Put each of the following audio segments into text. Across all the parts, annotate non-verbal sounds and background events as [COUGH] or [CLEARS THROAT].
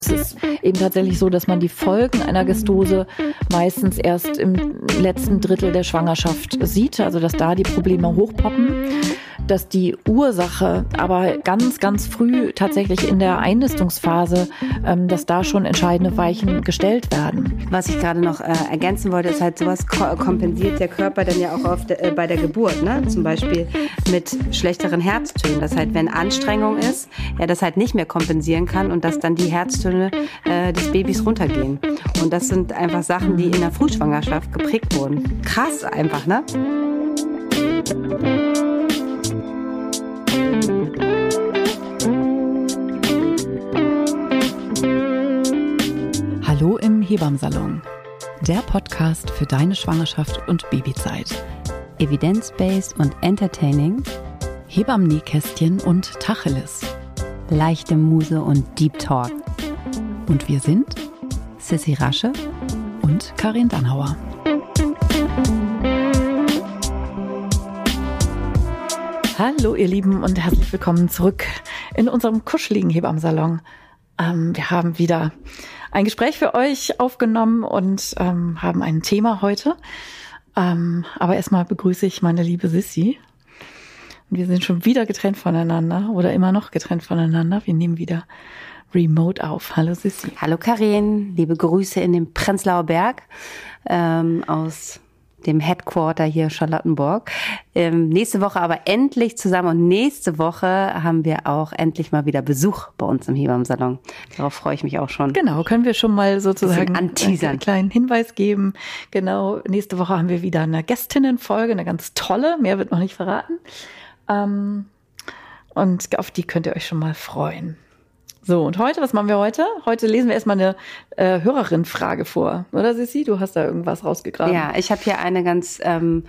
Es ist eben tatsächlich so, dass man die Folgen einer Gestose meistens erst im letzten Drittel der Schwangerschaft sieht, also dass da die Probleme hochpoppen dass die Ursache aber ganz, ganz früh tatsächlich in der Einnistungsphase, ähm, dass da schon entscheidende Weichen gestellt werden. Was ich gerade noch äh, ergänzen wollte, ist halt sowas ko kompensiert der Körper dann ja auch de, äh, bei der Geburt, ne? Zum Beispiel mit schlechteren Herztönen, dass halt wenn Anstrengung ist, er das halt nicht mehr kompensieren kann und dass dann die Herztöne äh, des Babys runtergehen. Und das sind einfach Sachen, die in der Frühschwangerschaft geprägt wurden. Krass einfach, ne? Hebammsalon, der Podcast für deine Schwangerschaft und Babyzeit. Evidence-based und entertaining. Hebammen-Nähkästchen und Tacheles. Leichte Muse und Deep Talk. Und wir sind Sissy Rasche und Karin Dannhauer. Hallo ihr Lieben und herzlich willkommen zurück in unserem kuscheligen Hebammsalon. Ähm, wir haben wieder ein Gespräch für euch aufgenommen und ähm, haben ein Thema heute. Ähm, aber erstmal begrüße ich meine liebe Sissy. Wir sind schon wieder getrennt voneinander oder immer noch getrennt voneinander. Wir nehmen wieder remote auf. Hallo Sissy. Hallo Karin, liebe Grüße in den Prenzlauer Berg ähm, aus dem Headquarter hier Charlottenburg. Ähm, nächste Woche aber endlich zusammen und nächste Woche haben wir auch endlich mal wieder Besuch bei uns im Hebammensalon. Darauf freue ich mich auch schon. Genau, können wir schon mal sozusagen einen kleinen Hinweis geben. Genau, nächste Woche haben wir wieder eine Gästinnenfolge, eine ganz tolle, mehr wird noch nicht verraten. Ähm, und auf die könnt ihr euch schon mal freuen. So, und heute, was machen wir heute? Heute lesen wir erstmal eine äh, Hörerin-Frage vor. Oder Sissi? Du hast da irgendwas rausgegraben. Ja, ich habe hier eine ganz ähm,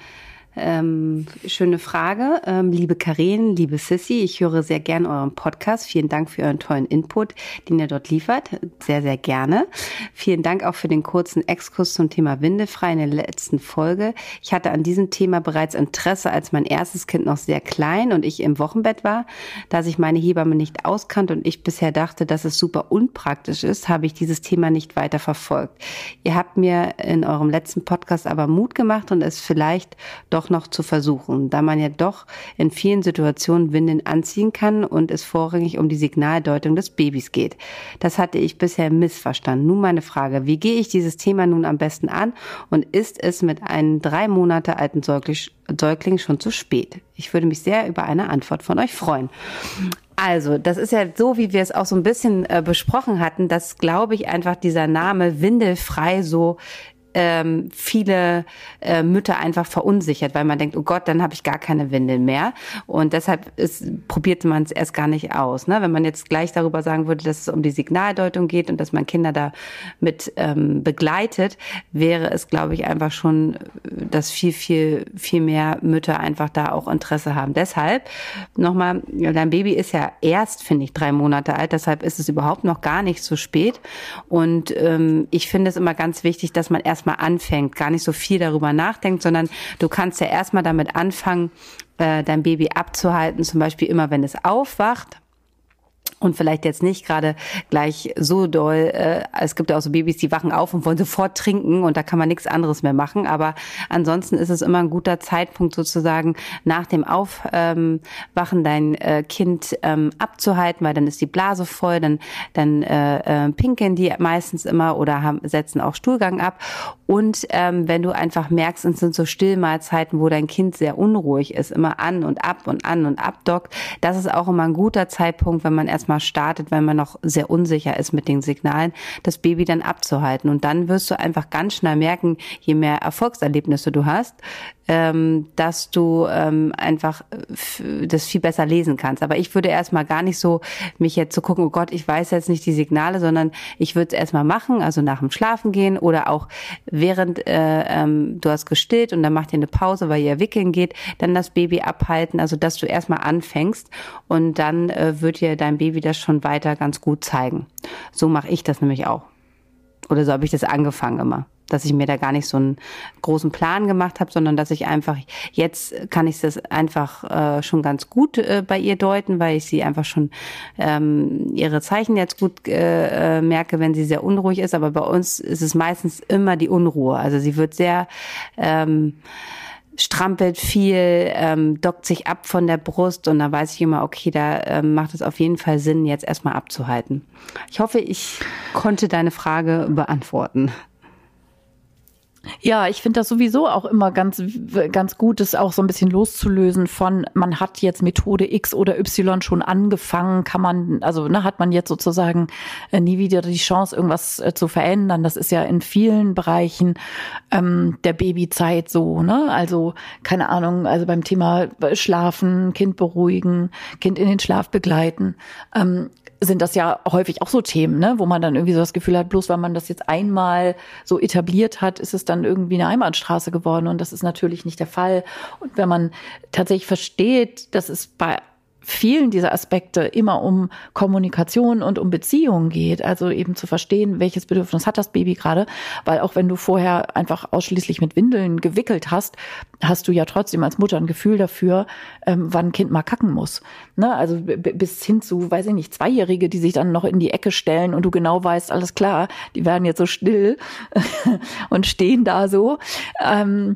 ähm, schöne Frage. Ähm, liebe Karin, liebe Sissy, ich höre sehr gern euren Podcast. Vielen Dank für euren tollen Input, den ihr dort liefert. Sehr, sehr gerne. Vielen Dank auch für den kurzen Exkurs zum Thema Windefrei in der letzten Folge. Ich hatte an diesem Thema bereits Interesse, als mein erstes Kind noch sehr klein und ich im Wochenbett war. Da sich meine Hebamme nicht auskannte und ich bisher dachte, dass es super unpraktisch ist, habe ich dieses Thema nicht weiter verfolgt. Ihr habt mir in eurem letzten Podcast aber Mut gemacht und es vielleicht doch doch noch zu versuchen, da man ja doch in vielen Situationen Windeln anziehen kann und es vorrangig um die Signaldeutung des Babys geht. Das hatte ich bisher missverstanden. Nun meine Frage, wie gehe ich dieses Thema nun am besten an und ist es mit einem drei Monate alten Säugling schon zu spät? Ich würde mich sehr über eine Antwort von euch freuen. Also, das ist ja so, wie wir es auch so ein bisschen äh, besprochen hatten, dass, glaube ich, einfach dieser Name windelfrei so ähm, viele äh, Mütter einfach verunsichert, weil man denkt, oh Gott, dann habe ich gar keine Windeln mehr. Und deshalb ist, probierte man es erst gar nicht aus. Ne? Wenn man jetzt gleich darüber sagen würde, dass es um die Signaldeutung geht und dass man Kinder da mit ähm, begleitet, wäre es, glaube ich, einfach schon, dass viel, viel, viel mehr Mütter einfach da auch Interesse haben. Deshalb nochmal, dein Baby ist ja erst, finde ich, drei Monate alt, deshalb ist es überhaupt noch gar nicht so spät. Und ähm, ich finde es immer ganz wichtig, dass man erstmal erstmal anfängt, gar nicht so viel darüber nachdenkt, sondern du kannst ja erstmal damit anfangen, äh, dein Baby abzuhalten, zum Beispiel immer, wenn es aufwacht und vielleicht jetzt nicht gerade gleich so doll. Äh, es gibt ja auch so Babys, die wachen auf und wollen sofort trinken und da kann man nichts anderes mehr machen. Aber ansonsten ist es immer ein guter Zeitpunkt sozusagen nach dem Aufwachen dein äh, Kind ähm, abzuhalten, weil dann ist die Blase voll, dann dann äh, äh, pinkeln die meistens immer oder haben, setzen auch Stuhlgang ab. Und ähm, wenn du einfach merkst, es sind so Stillmahlzeiten, wo dein Kind sehr unruhig ist, immer an und ab und an und abdockt, das ist auch immer ein guter Zeitpunkt, wenn man erst erstmal startet, wenn man noch sehr unsicher ist mit den Signalen, das Baby dann abzuhalten. Und dann wirst du einfach ganz schnell merken, je mehr Erfolgserlebnisse du hast, ähm, dass du ähm, einfach das viel besser lesen kannst. Aber ich würde erstmal gar nicht so mich jetzt zu so gucken, oh Gott, ich weiß jetzt nicht die Signale, sondern ich würde es erstmal machen, also nach dem Schlafen gehen oder auch während äh, ähm, du hast gestillt und dann macht ihr eine Pause, weil ihr wickeln geht, dann das Baby abhalten, also dass du erstmal anfängst und dann äh, wird dir dein Baby das schon weiter ganz gut zeigen. So mache ich das nämlich auch. Oder so habe ich das angefangen immer dass ich mir da gar nicht so einen großen Plan gemacht habe, sondern dass ich einfach jetzt kann ich das einfach äh, schon ganz gut äh, bei ihr deuten, weil ich sie einfach schon ähm, ihre Zeichen jetzt gut äh, äh, merke, wenn sie sehr unruhig ist. Aber bei uns ist es meistens immer die Unruhe. Also sie wird sehr ähm, strampelt viel, ähm, dockt sich ab von der Brust und da weiß ich immer, okay, da ähm, macht es auf jeden Fall Sinn, jetzt erstmal abzuhalten. Ich hoffe, ich konnte deine Frage beantworten. Ja, ich finde das sowieso auch immer ganz, ganz gut, das auch so ein bisschen loszulösen von, man hat jetzt Methode X oder Y schon angefangen, kann man, also ne, hat man jetzt sozusagen äh, nie wieder die Chance, irgendwas äh, zu verändern. Das ist ja in vielen Bereichen ähm, der Babyzeit so, ne? Also, keine Ahnung, also beim Thema Schlafen, Kind beruhigen, Kind in den Schlaf begleiten. Ähm, sind das ja häufig auch so Themen, ne? wo man dann irgendwie so das Gefühl hat, bloß weil man das jetzt einmal so etabliert hat, ist es dann irgendwie eine Einbahnstraße geworden. Und das ist natürlich nicht der Fall. Und wenn man tatsächlich versteht, dass es bei vielen dieser Aspekte immer um Kommunikation und um Beziehungen geht. Also eben zu verstehen, welches Bedürfnis hat das Baby gerade. Weil auch wenn du vorher einfach ausschließlich mit Windeln gewickelt hast, hast du ja trotzdem als Mutter ein Gefühl dafür, ähm, wann ein Kind mal kacken muss. Ne? Also bis hin zu, weiß ich nicht, Zweijährige, die sich dann noch in die Ecke stellen und du genau weißt, alles klar, die werden jetzt so still [LAUGHS] und stehen da so. Ähm,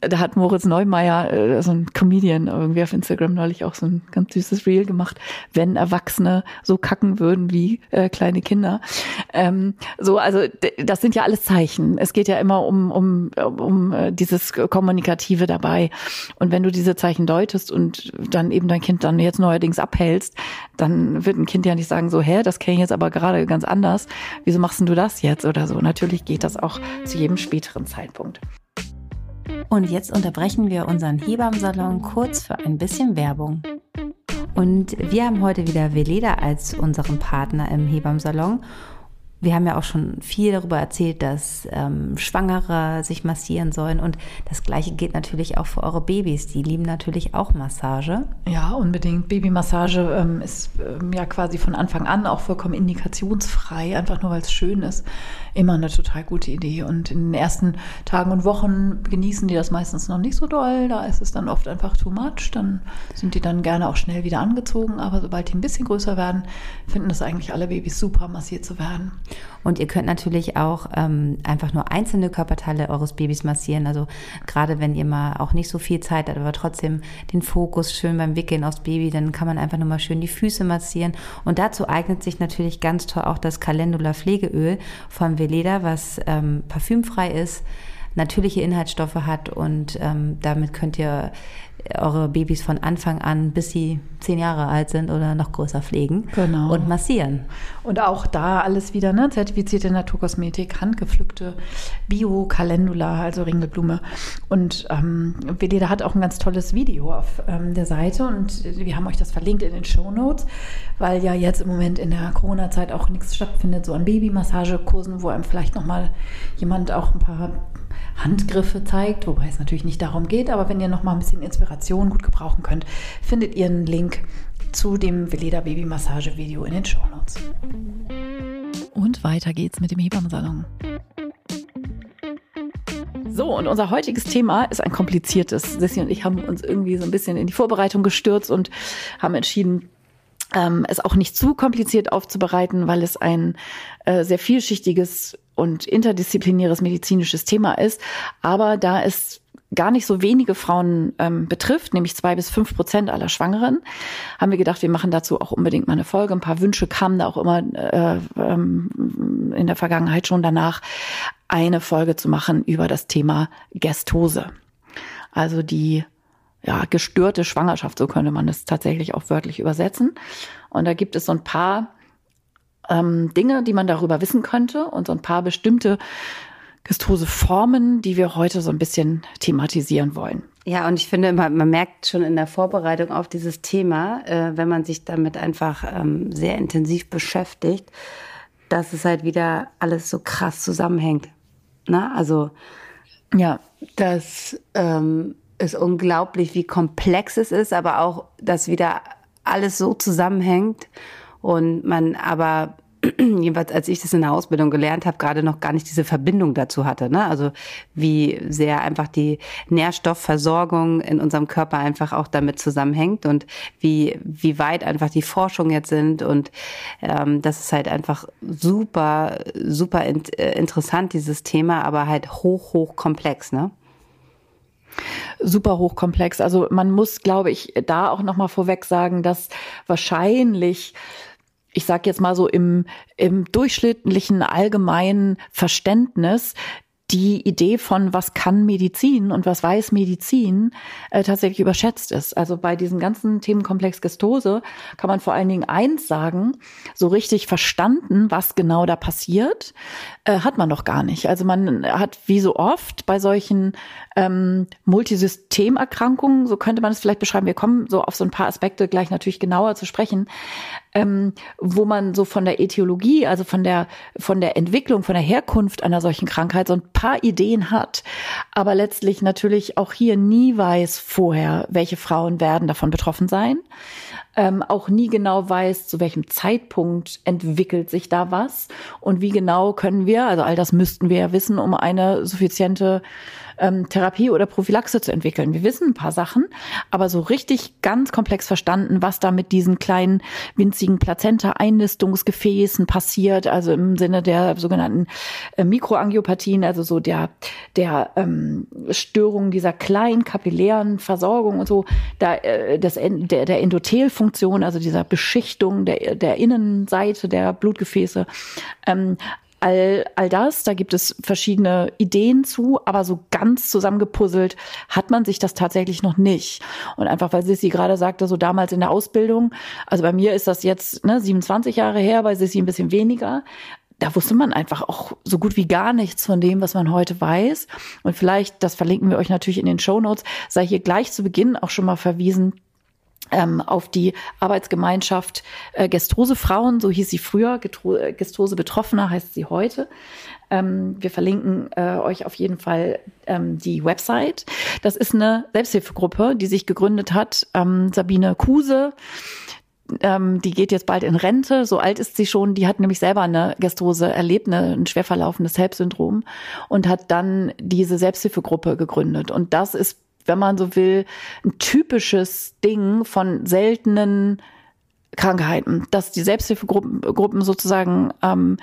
da hat Moritz Neumeier, äh, so ein Comedian, irgendwie auf Instagram neulich auch so ein ganz süßes Reel gemacht, wenn Erwachsene so kacken würden wie äh, kleine Kinder. Ähm, so, also das sind ja alles Zeichen. Es geht ja immer um, um, um äh, dieses Kommunikative dabei. Und wenn du diese Zeichen deutest und dann eben dein Kind dann jetzt neuerdings abhältst, dann wird ein Kind ja nicht sagen so, hä, das kenne ich jetzt aber gerade ganz anders. Wieso machst denn du das jetzt oder so? Natürlich geht das auch zu jedem späteren Zeitpunkt. Und jetzt unterbrechen wir unseren Hebammensalon kurz für ein bisschen Werbung. Und wir haben heute wieder Veleda als unseren Partner im Hebammensalon wir haben ja auch schon viel darüber erzählt, dass ähm, Schwangere sich massieren sollen. Und das Gleiche gilt natürlich auch für eure Babys. Die lieben natürlich auch Massage. Ja, unbedingt. Babymassage ähm, ist ähm, ja quasi von Anfang an auch vollkommen indikationsfrei, einfach nur weil es schön ist. Immer eine total gute Idee. Und in den ersten Tagen und Wochen genießen die das meistens noch nicht so doll. Da ist es dann oft einfach too much. Dann sind die dann gerne auch schnell wieder angezogen. Aber sobald die ein bisschen größer werden, finden das eigentlich alle Babys super, massiert zu werden. Und ihr könnt natürlich auch ähm, einfach nur einzelne Körperteile eures Babys massieren. Also gerade wenn ihr mal auch nicht so viel Zeit habt, aber trotzdem den Fokus schön beim Wickeln aufs Baby, dann kann man einfach nur mal schön die Füße massieren. Und dazu eignet sich natürlich ganz toll auch das Calendula Pflegeöl von Veleda, was ähm, parfümfrei ist natürliche Inhaltsstoffe hat und ähm, damit könnt ihr eure Babys von Anfang an, bis sie zehn Jahre alt sind oder noch größer pflegen genau. und massieren. Und auch da alles wieder, ne? Zertifizierte Naturkosmetik, handgepflückte Bio-Calendula, also Ringelblume. Und ähm, Veleda hat auch ein ganz tolles Video auf ähm, der Seite und wir haben euch das verlinkt in den Show Notes, weil ja jetzt im Moment in der Corona-Zeit auch nichts stattfindet, so an Babymassagekursen, wo einem vielleicht nochmal jemand auch ein paar Handgriffe zeigt, wobei es natürlich nicht darum geht, aber wenn ihr noch mal ein bisschen Inspiration gut gebrauchen könnt, findet ihr einen Link zu dem Veleda Baby Massage Video in den Show Notes. Und weiter geht's mit dem Hebammensalon. So, und unser heutiges Thema ist ein kompliziertes. Sissi und ich haben uns irgendwie so ein bisschen in die Vorbereitung gestürzt und haben entschieden, ähm, es auch nicht zu kompliziert aufzubereiten, weil es ein äh, sehr vielschichtiges und interdisziplinäres medizinisches Thema ist. Aber da es gar nicht so wenige Frauen ähm, betrifft, nämlich zwei bis fünf Prozent aller Schwangeren, haben wir gedacht, wir machen dazu auch unbedingt mal eine Folge. Ein paar Wünsche kamen da auch immer äh, ähm, in der Vergangenheit schon danach, eine Folge zu machen über das Thema Gestose. Also die ja, gestörte Schwangerschaft, so könnte man es tatsächlich auch wörtlich übersetzen. Und da gibt es so ein paar ähm, Dinge, die man darüber wissen könnte und so ein paar bestimmte Gestoseformen, die wir heute so ein bisschen thematisieren wollen. Ja, und ich finde, man, man merkt schon in der Vorbereitung auf dieses Thema, äh, wenn man sich damit einfach ähm, sehr intensiv beschäftigt, dass es halt wieder alles so krass zusammenhängt. Na, also ja, das ähm, ist unglaublich, wie komplex es ist, aber auch, dass wieder alles so zusammenhängt und man aber [CLEARS THROAT] jedenfalls als ich das in der Ausbildung gelernt habe, gerade noch gar nicht diese Verbindung dazu hatte. Ne? Also wie sehr einfach die Nährstoffversorgung in unserem Körper einfach auch damit zusammenhängt und wie, wie weit einfach die Forschung jetzt sind. Und ähm, das ist halt einfach super, super in, äh, interessant, dieses Thema, aber halt hoch, hoch komplex. Ne? Super hochkomplex. Also man muss, glaube ich, da auch noch mal vorweg sagen, dass wahrscheinlich ich sage jetzt mal so im, im durchschnittlichen allgemeinen Verständnis die Idee von, was kann Medizin und was weiß Medizin, äh, tatsächlich überschätzt ist. Also bei diesem ganzen Themenkomplex Gestose kann man vor allen Dingen eins sagen, so richtig verstanden, was genau da passiert, äh, hat man noch gar nicht. Also man hat wie so oft bei solchen ähm, Multisystemerkrankungen, so könnte man es vielleicht beschreiben, wir kommen so auf so ein paar Aspekte gleich natürlich genauer zu sprechen, ähm, wo man so von der Etiologie, also von der, von der Entwicklung, von der Herkunft einer solchen Krankheit so ein paar Ideen hat, aber letztlich natürlich auch hier nie weiß vorher, welche Frauen werden davon betroffen sein. Ähm, auch nie genau weiß, zu welchem Zeitpunkt entwickelt sich da was und wie genau können wir, also all das müssten wir ja wissen, um eine suffiziente ähm, Therapie oder Prophylaxe zu entwickeln. Wir wissen ein paar Sachen, aber so richtig ganz komplex verstanden, was da mit diesen kleinen winzigen Plazenta-Einnistungsgefäßen passiert, also im Sinne der sogenannten äh, Mikroangiopathien, also so der der ähm, Störung dieser kleinen kapillären Versorgung und so, da äh, das der der Endothelfunktion, also dieser Beschichtung der der Innenseite der Blutgefäße. Ähm, all, all das, da gibt es verschiedene Ideen zu, aber so ganz zusammengepuzzelt hat man sich das tatsächlich noch nicht. Und einfach, weil Sissi gerade sagte, so damals in der Ausbildung, also bei mir ist das jetzt ne, 27 Jahre her, bei Sissi ein bisschen weniger, da wusste man einfach auch so gut wie gar nichts von dem, was man heute weiß. Und vielleicht, das verlinken wir euch natürlich in den Show Notes, sei hier gleich zu Beginn auch schon mal verwiesen auf die Arbeitsgemeinschaft äh, Gestrose Frauen, so hieß sie früher, äh, Gestrose Betroffener heißt sie heute. Ähm, wir verlinken äh, euch auf jeden Fall ähm, die Website. Das ist eine Selbsthilfegruppe, die sich gegründet hat. Ähm, Sabine Kuse, ähm, die geht jetzt bald in Rente, so alt ist sie schon, die hat nämlich selber eine Gastrose erlebt, eine, ein schwer verlaufendes HELP-Syndrom und hat dann diese Selbsthilfegruppe gegründet. Und das ist wenn man so will, ein typisches Ding von seltenen Krankheiten, dass die Selbsthilfegruppen sozusagen ähm,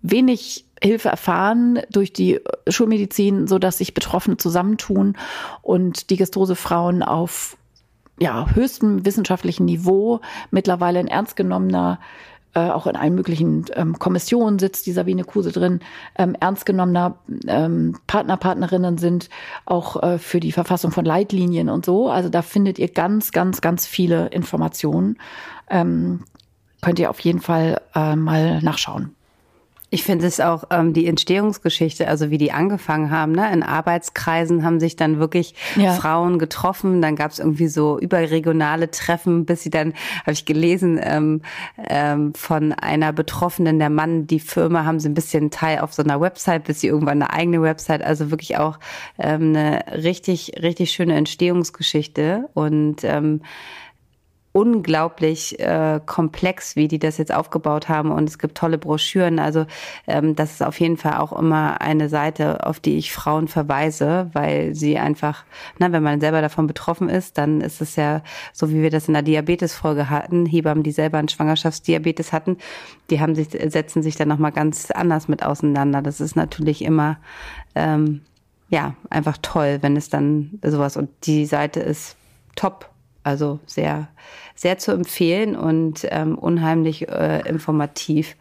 wenig Hilfe erfahren durch die Schulmedizin, so dass sich Betroffene zusammentun und die Gestose-Frauen auf ja, höchstem wissenschaftlichen Niveau mittlerweile ein ernst genommener äh, auch in allen möglichen ähm, Kommissionen sitzt die Sabine Kuse drin, ähm, ernst genommener ähm, Partner, Partnerinnen sind, auch äh, für die Verfassung von Leitlinien und so. Also da findet ihr ganz, ganz, ganz viele Informationen. Ähm, könnt ihr auf jeden Fall äh, mal nachschauen. Ich finde es auch ähm, die Entstehungsgeschichte, also wie die angefangen haben. Ne? In Arbeitskreisen haben sich dann wirklich ja. Frauen getroffen. Dann gab es irgendwie so überregionale Treffen, bis sie dann, habe ich gelesen, ähm, ähm, von einer Betroffenen, der Mann, die Firma, haben sie ein bisschen Teil auf so einer Website, bis sie irgendwann eine eigene Website. Also wirklich auch ähm, eine richtig, richtig schöne Entstehungsgeschichte. Und ähm, unglaublich äh, komplex, wie die das jetzt aufgebaut haben. Und es gibt tolle Broschüren. Also ähm, das ist auf jeden Fall auch immer eine Seite, auf die ich Frauen verweise, weil sie einfach, na, wenn man selber davon betroffen ist, dann ist es ja so, wie wir das in der Diabetes-Folge hatten, Hebammen, die selber einen Schwangerschaftsdiabetes hatten, die haben sich, setzen sich dann nochmal ganz anders mit auseinander. Das ist natürlich immer ähm, ja einfach toll, wenn es dann sowas und die Seite ist top also sehr, sehr zu empfehlen und ähm, unheimlich äh, informativ.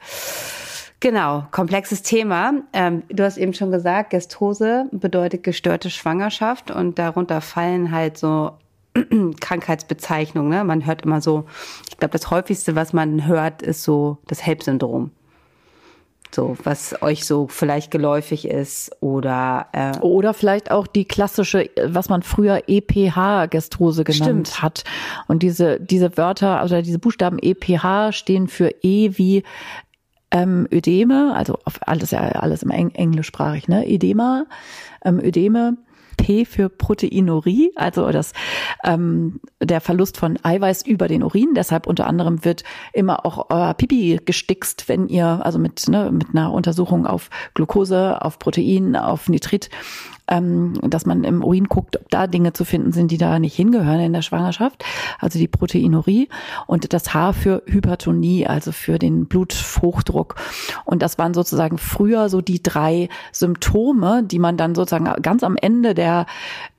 Genau, komplexes Thema. Ähm, du hast eben schon gesagt, Gestose bedeutet gestörte Schwangerschaft und darunter fallen halt so [CLEARS THROAT] Krankheitsbezeichnungen. Ne? Man hört immer so, ich glaube, das häufigste, was man hört, ist so das HELP-Syndrom. So, was euch so vielleicht geläufig ist oder äh oder vielleicht auch die klassische, was man früher EPH-Gestrose genannt Stimmt. hat. Und diese diese Wörter, also diese Buchstaben EPH stehen für E wie ähm, Ödeme, also auf alles ja alles im Eng englischsprachig, ne? Edema, ähm, Ödeme P für Proteinurie, also das ähm, der Verlust von Eiweiß über den Urin. Deshalb unter anderem wird immer auch euer Pipi gestickst, wenn ihr also mit ne, mit einer Untersuchung auf Glucose, auf Protein, auf Nitrit ähm, dass man im Urin guckt, ob da Dinge zu finden sind, die da nicht hingehören in der Schwangerschaft, also die Proteinurie und das H für Hypertonie, also für den Bluthochdruck. Und das waren sozusagen früher so die drei Symptome, die man dann sozusagen ganz am Ende der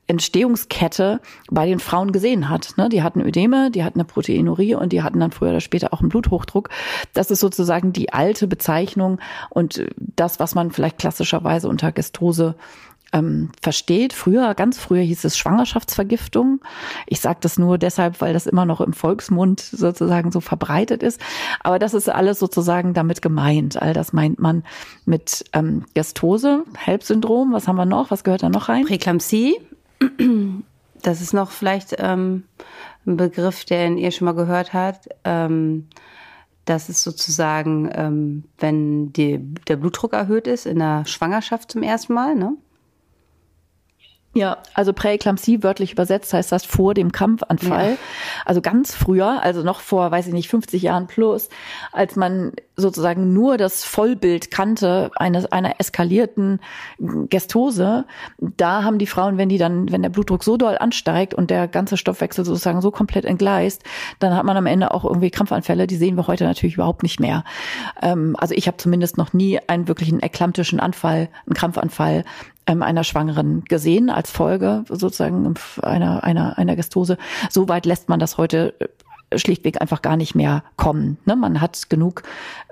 Entstehungskette bei den Frauen gesehen hat. Ne? Die hatten Ödeme, die hatten eine Proteinurie und die hatten dann früher oder später auch einen Bluthochdruck. Das ist sozusagen die alte Bezeichnung und das, was man vielleicht klassischerweise unter Gestose ähm, versteht. Früher, ganz früher hieß es Schwangerschaftsvergiftung. Ich sage das nur deshalb, weil das immer noch im Volksmund sozusagen so verbreitet ist. Aber das ist alles sozusagen damit gemeint. All das meint man mit ähm, Gestose, HELP-Syndrom. Was haben wir noch? Was gehört da noch rein? Präklampsie. Das ist noch vielleicht ähm, ein Begriff, den ihr schon mal gehört habt. Ähm, das ist sozusagen, ähm, wenn die, der Blutdruck erhöht ist in der Schwangerschaft zum ersten Mal, ne? Ja, also Präeklampsie wörtlich übersetzt heißt das vor dem Krampfanfall. Ja. Also ganz früher, also noch vor, weiß ich nicht, 50 Jahren plus, als man sozusagen nur das Vollbild kannte eines einer eskalierten Gestose, da haben die Frauen, wenn die dann, wenn der Blutdruck so doll ansteigt und der ganze Stoffwechsel sozusagen so komplett entgleist, dann hat man am Ende auch irgendwie Krampfanfälle. Die sehen wir heute natürlich überhaupt nicht mehr. Ähm, also ich habe zumindest noch nie einen wirklichen eklamptischen Anfall, einen Krampfanfall ähm, einer Schwangeren gesehen als Folge sozusagen einer, einer, einer Gestose. So weit lässt man das heute äh, schlichtweg einfach gar nicht mehr kommen. Ne? Man hat genug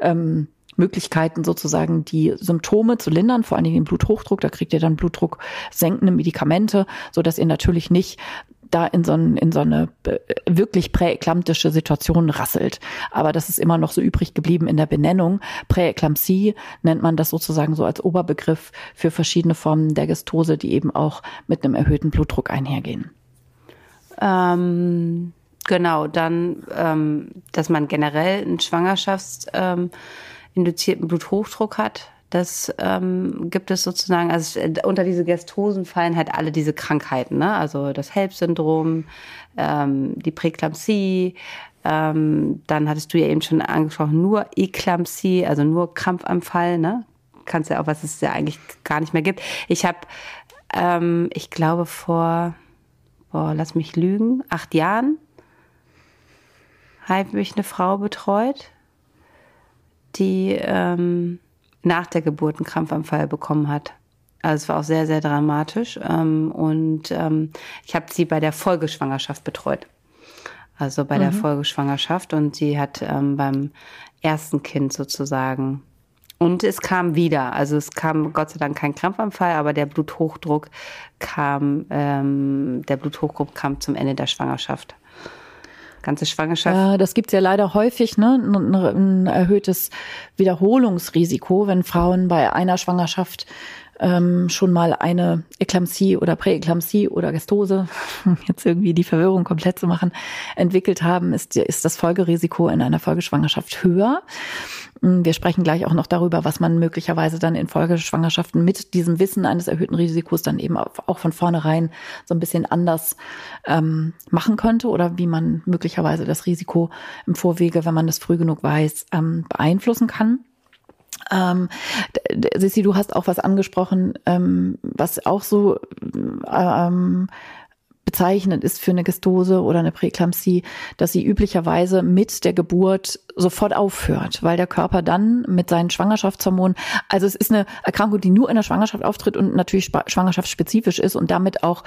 ähm, Möglichkeiten sozusagen die Symptome zu lindern, vor allen Dingen den Bluthochdruck. Da kriegt ihr dann Blutdruck senkende Medikamente, so dass ihr natürlich nicht da in so, ein, in so eine äh, wirklich präeklamtische Situation rasselt. Aber das ist immer noch so übrig geblieben in der Benennung. Präeklampsie nennt man das sozusagen so als Oberbegriff für verschiedene Formen der Gestose, die eben auch mit einem erhöhten Blutdruck einhergehen. Ähm, genau, dann, ähm, dass man generell einen schwangerschaftsinduzierten ähm, Bluthochdruck hat das ähm, gibt es sozusagen, also äh, unter diese Gestosen fallen halt alle diese Krankheiten, ne? Also das HELP-Syndrom, ähm, die Präklampsie, ähm, dann hattest du ja eben schon angesprochen, nur Eklampsie, also nur Krampfanfall, ne? Kannst ja auch, was es ja eigentlich gar nicht mehr gibt. Ich habe, ähm, ich glaube vor, boah, lass mich lügen, acht Jahren habe ich eine Frau betreut, die ähm, nach der Geburt einen Krampfanfall bekommen hat. Also es war auch sehr, sehr dramatisch. Ähm, und ähm, ich habe sie bei der Folgeschwangerschaft betreut. Also bei mhm. der Folgeschwangerschaft. Und sie hat ähm, beim ersten Kind sozusagen. Und es kam wieder. Also es kam Gott sei Dank kein Krampfanfall, aber der Bluthochdruck kam, ähm, der Bluthochdruck kam zum Ende der Schwangerschaft ganze Schwangerschaft. Ja, das gibt's ja leider häufig, ne? Ein, ein erhöhtes Wiederholungsrisiko, wenn Frauen bei einer Schwangerschaft ähm, schon mal eine Eklampsie oder Präeklampsie oder Gestose, [LAUGHS] jetzt irgendwie die Verwirrung komplett zu machen, entwickelt haben, ist, ist das Folgerisiko in einer Folgeschwangerschaft höher. Mm, wir sprechen gleich auch noch darüber, was man möglicherweise dann in Folgeschwangerschaften mit diesem Wissen eines erhöhten Risikos dann eben auch von vornherein so ein bisschen anders ähm, machen könnte oder wie man möglicherweise das Risiko im Vorwege, wenn man das früh genug weiß, ähm, beeinflussen kann. Ähm, Sissi, du hast auch was angesprochen, ähm, was auch so ähm, bezeichnend ist für eine Gestose oder eine Präeklampsie, dass sie üblicherweise mit der Geburt sofort aufhört, weil der Körper dann mit seinen Schwangerschaftshormonen, also es ist eine Erkrankung, die nur in der Schwangerschaft auftritt und natürlich schwangerschaftsspezifisch ist und damit auch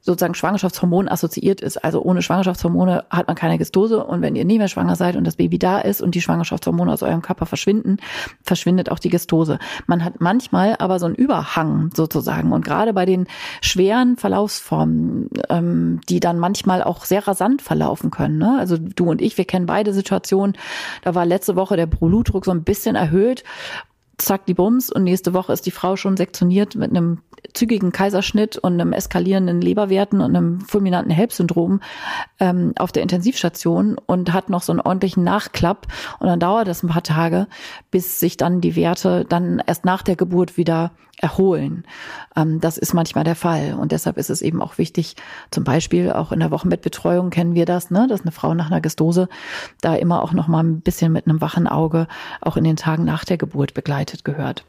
sozusagen Schwangerschaftshormon assoziiert ist. Also ohne Schwangerschaftshormone hat man keine Gestose und wenn ihr nie mehr schwanger seid und das Baby da ist und die Schwangerschaftshormone aus eurem Körper verschwinden, verschwindet auch die Gestose. Man hat manchmal aber so einen Überhang sozusagen und gerade bei den schweren Verlaufsformen, ähm, die dann manchmal auch sehr rasant verlaufen können. Ne? Also du und ich, wir kennen beide Situationen. Da war letzte Woche der Blutdruck so ein bisschen erhöht zack, die Bums und nächste Woche ist die Frau schon sektioniert mit einem zügigen Kaiserschnitt und einem eskalierenden Leberwerten und einem fulminanten HELP-Syndrom ähm, auf der Intensivstation und hat noch so einen ordentlichen Nachklapp. Und dann dauert das ein paar Tage, bis sich dann die Werte dann erst nach der Geburt wieder erholen. Ähm, das ist manchmal der Fall. Und deshalb ist es eben auch wichtig, zum Beispiel auch in der Wochenbettbetreuung kennen wir das, ne, dass eine Frau nach einer Gestose da immer auch noch mal ein bisschen mit einem wachen Auge auch in den Tagen nach der Geburt begleitet gehört.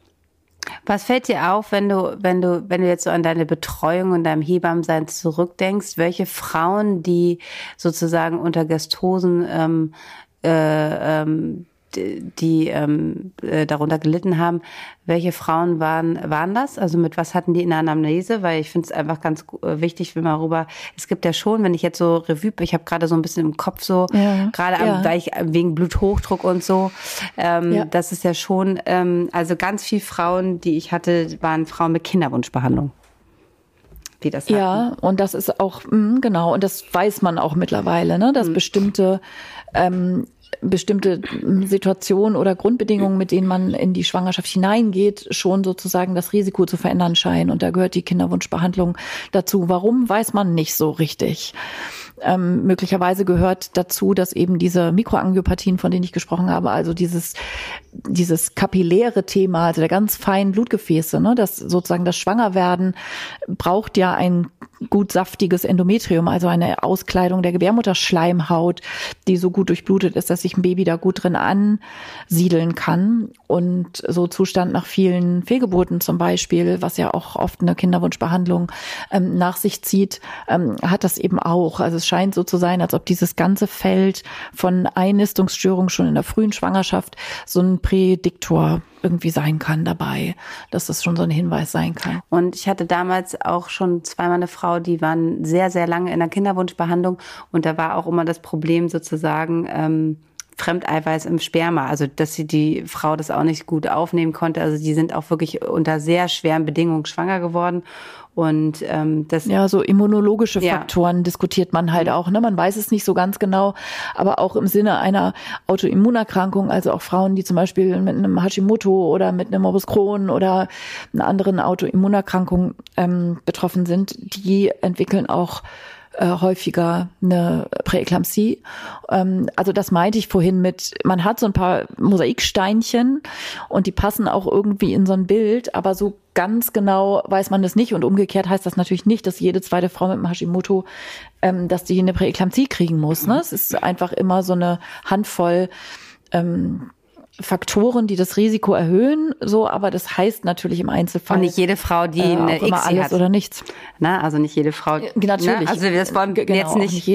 Was fällt dir auf, wenn du, wenn du, wenn du jetzt so an deine Betreuung und deinem Hebammensein zurückdenkst? Welche Frauen, die sozusagen unter Gestosen ähm, äh, ähm, die ähm, äh, darunter gelitten haben. Welche Frauen waren, waren das? Also mit was hatten die in der Anamnese? Weil ich finde es einfach ganz äh, wichtig, wenn man rüber, es gibt ja schon, wenn ich jetzt so Revue, ich habe gerade so ein bisschen im Kopf so, ja, gerade ja. weil ich wegen Bluthochdruck und so, ähm, ja. das ist ja schon, ähm, also ganz viele Frauen, die ich hatte, waren Frauen mit Kinderwunschbehandlung die das hatten. Ja, und das ist auch, mh, mm, genau, und das weiß man auch mittlerweile, ne, dass mhm. bestimmte ähm, bestimmte Situationen oder Grundbedingungen, mit denen man in die Schwangerschaft hineingeht, schon sozusagen das Risiko zu verändern scheinen. Und da gehört die Kinderwunschbehandlung dazu. Warum, weiß man nicht so richtig. Ähm, möglicherweise gehört dazu, dass eben diese Mikroangiopathien, von denen ich gesprochen habe, also dieses, dieses kapilläre Thema, also der ganz feinen Blutgefäße, ne, das sozusagen das Schwangerwerden braucht ja ein gut saftiges Endometrium, also eine Auskleidung der Gebärmutterschleimhaut, die so gut durchblutet ist, dass sich ein Baby da gut drin ansiedeln kann. Und so Zustand nach vielen Fehlgeburten zum Beispiel, was ja auch oft eine Kinderwunschbehandlung ähm, nach sich zieht, ähm, hat das eben auch. Also es scheint so zu sein, als ob dieses ganze Feld von Einnistungsstörungen schon in der frühen Schwangerschaft so ein Prädiktor irgendwie sein kann dabei, dass das schon so ein Hinweis sein kann. Und ich hatte damals auch schon zweimal eine Frau, die waren sehr, sehr lange in der Kinderwunschbehandlung. Und da war auch immer das Problem sozusagen, ähm, Fremdeiweiß im Sperma, also dass sie die Frau das auch nicht gut aufnehmen konnte. Also die sind auch wirklich unter sehr schweren Bedingungen schwanger geworden. Und ähm, das ja, so immunologische Faktoren ja. diskutiert man halt auch. Ne? Man weiß es nicht so ganz genau, aber auch im Sinne einer Autoimmunerkrankung, also auch Frauen, die zum Beispiel mit einem Hashimoto oder mit einem Morbus Crohn oder einer anderen Autoimmunerkrankung ähm, betroffen sind, die entwickeln auch äh, häufiger eine Präeklampsie. Ähm, also das meinte ich vorhin mit, man hat so ein paar Mosaiksteinchen und die passen auch irgendwie in so ein Bild, aber so ganz genau weiß man das nicht und umgekehrt heißt das natürlich nicht, dass jede zweite Frau mit dem Hashimoto, ähm, dass die eine Präeklampsie kriegen muss. Ne? Es ist einfach immer so eine Handvoll ähm, Faktoren, die das Risiko erhöhen, so, aber das heißt natürlich im Einzelfall. Und nicht jede Frau, die äh, eine immer alles hat. oder nichts. Na, also nicht jede Frau. Ja, natürlich. Na, also das wollen genau, jetzt nicht,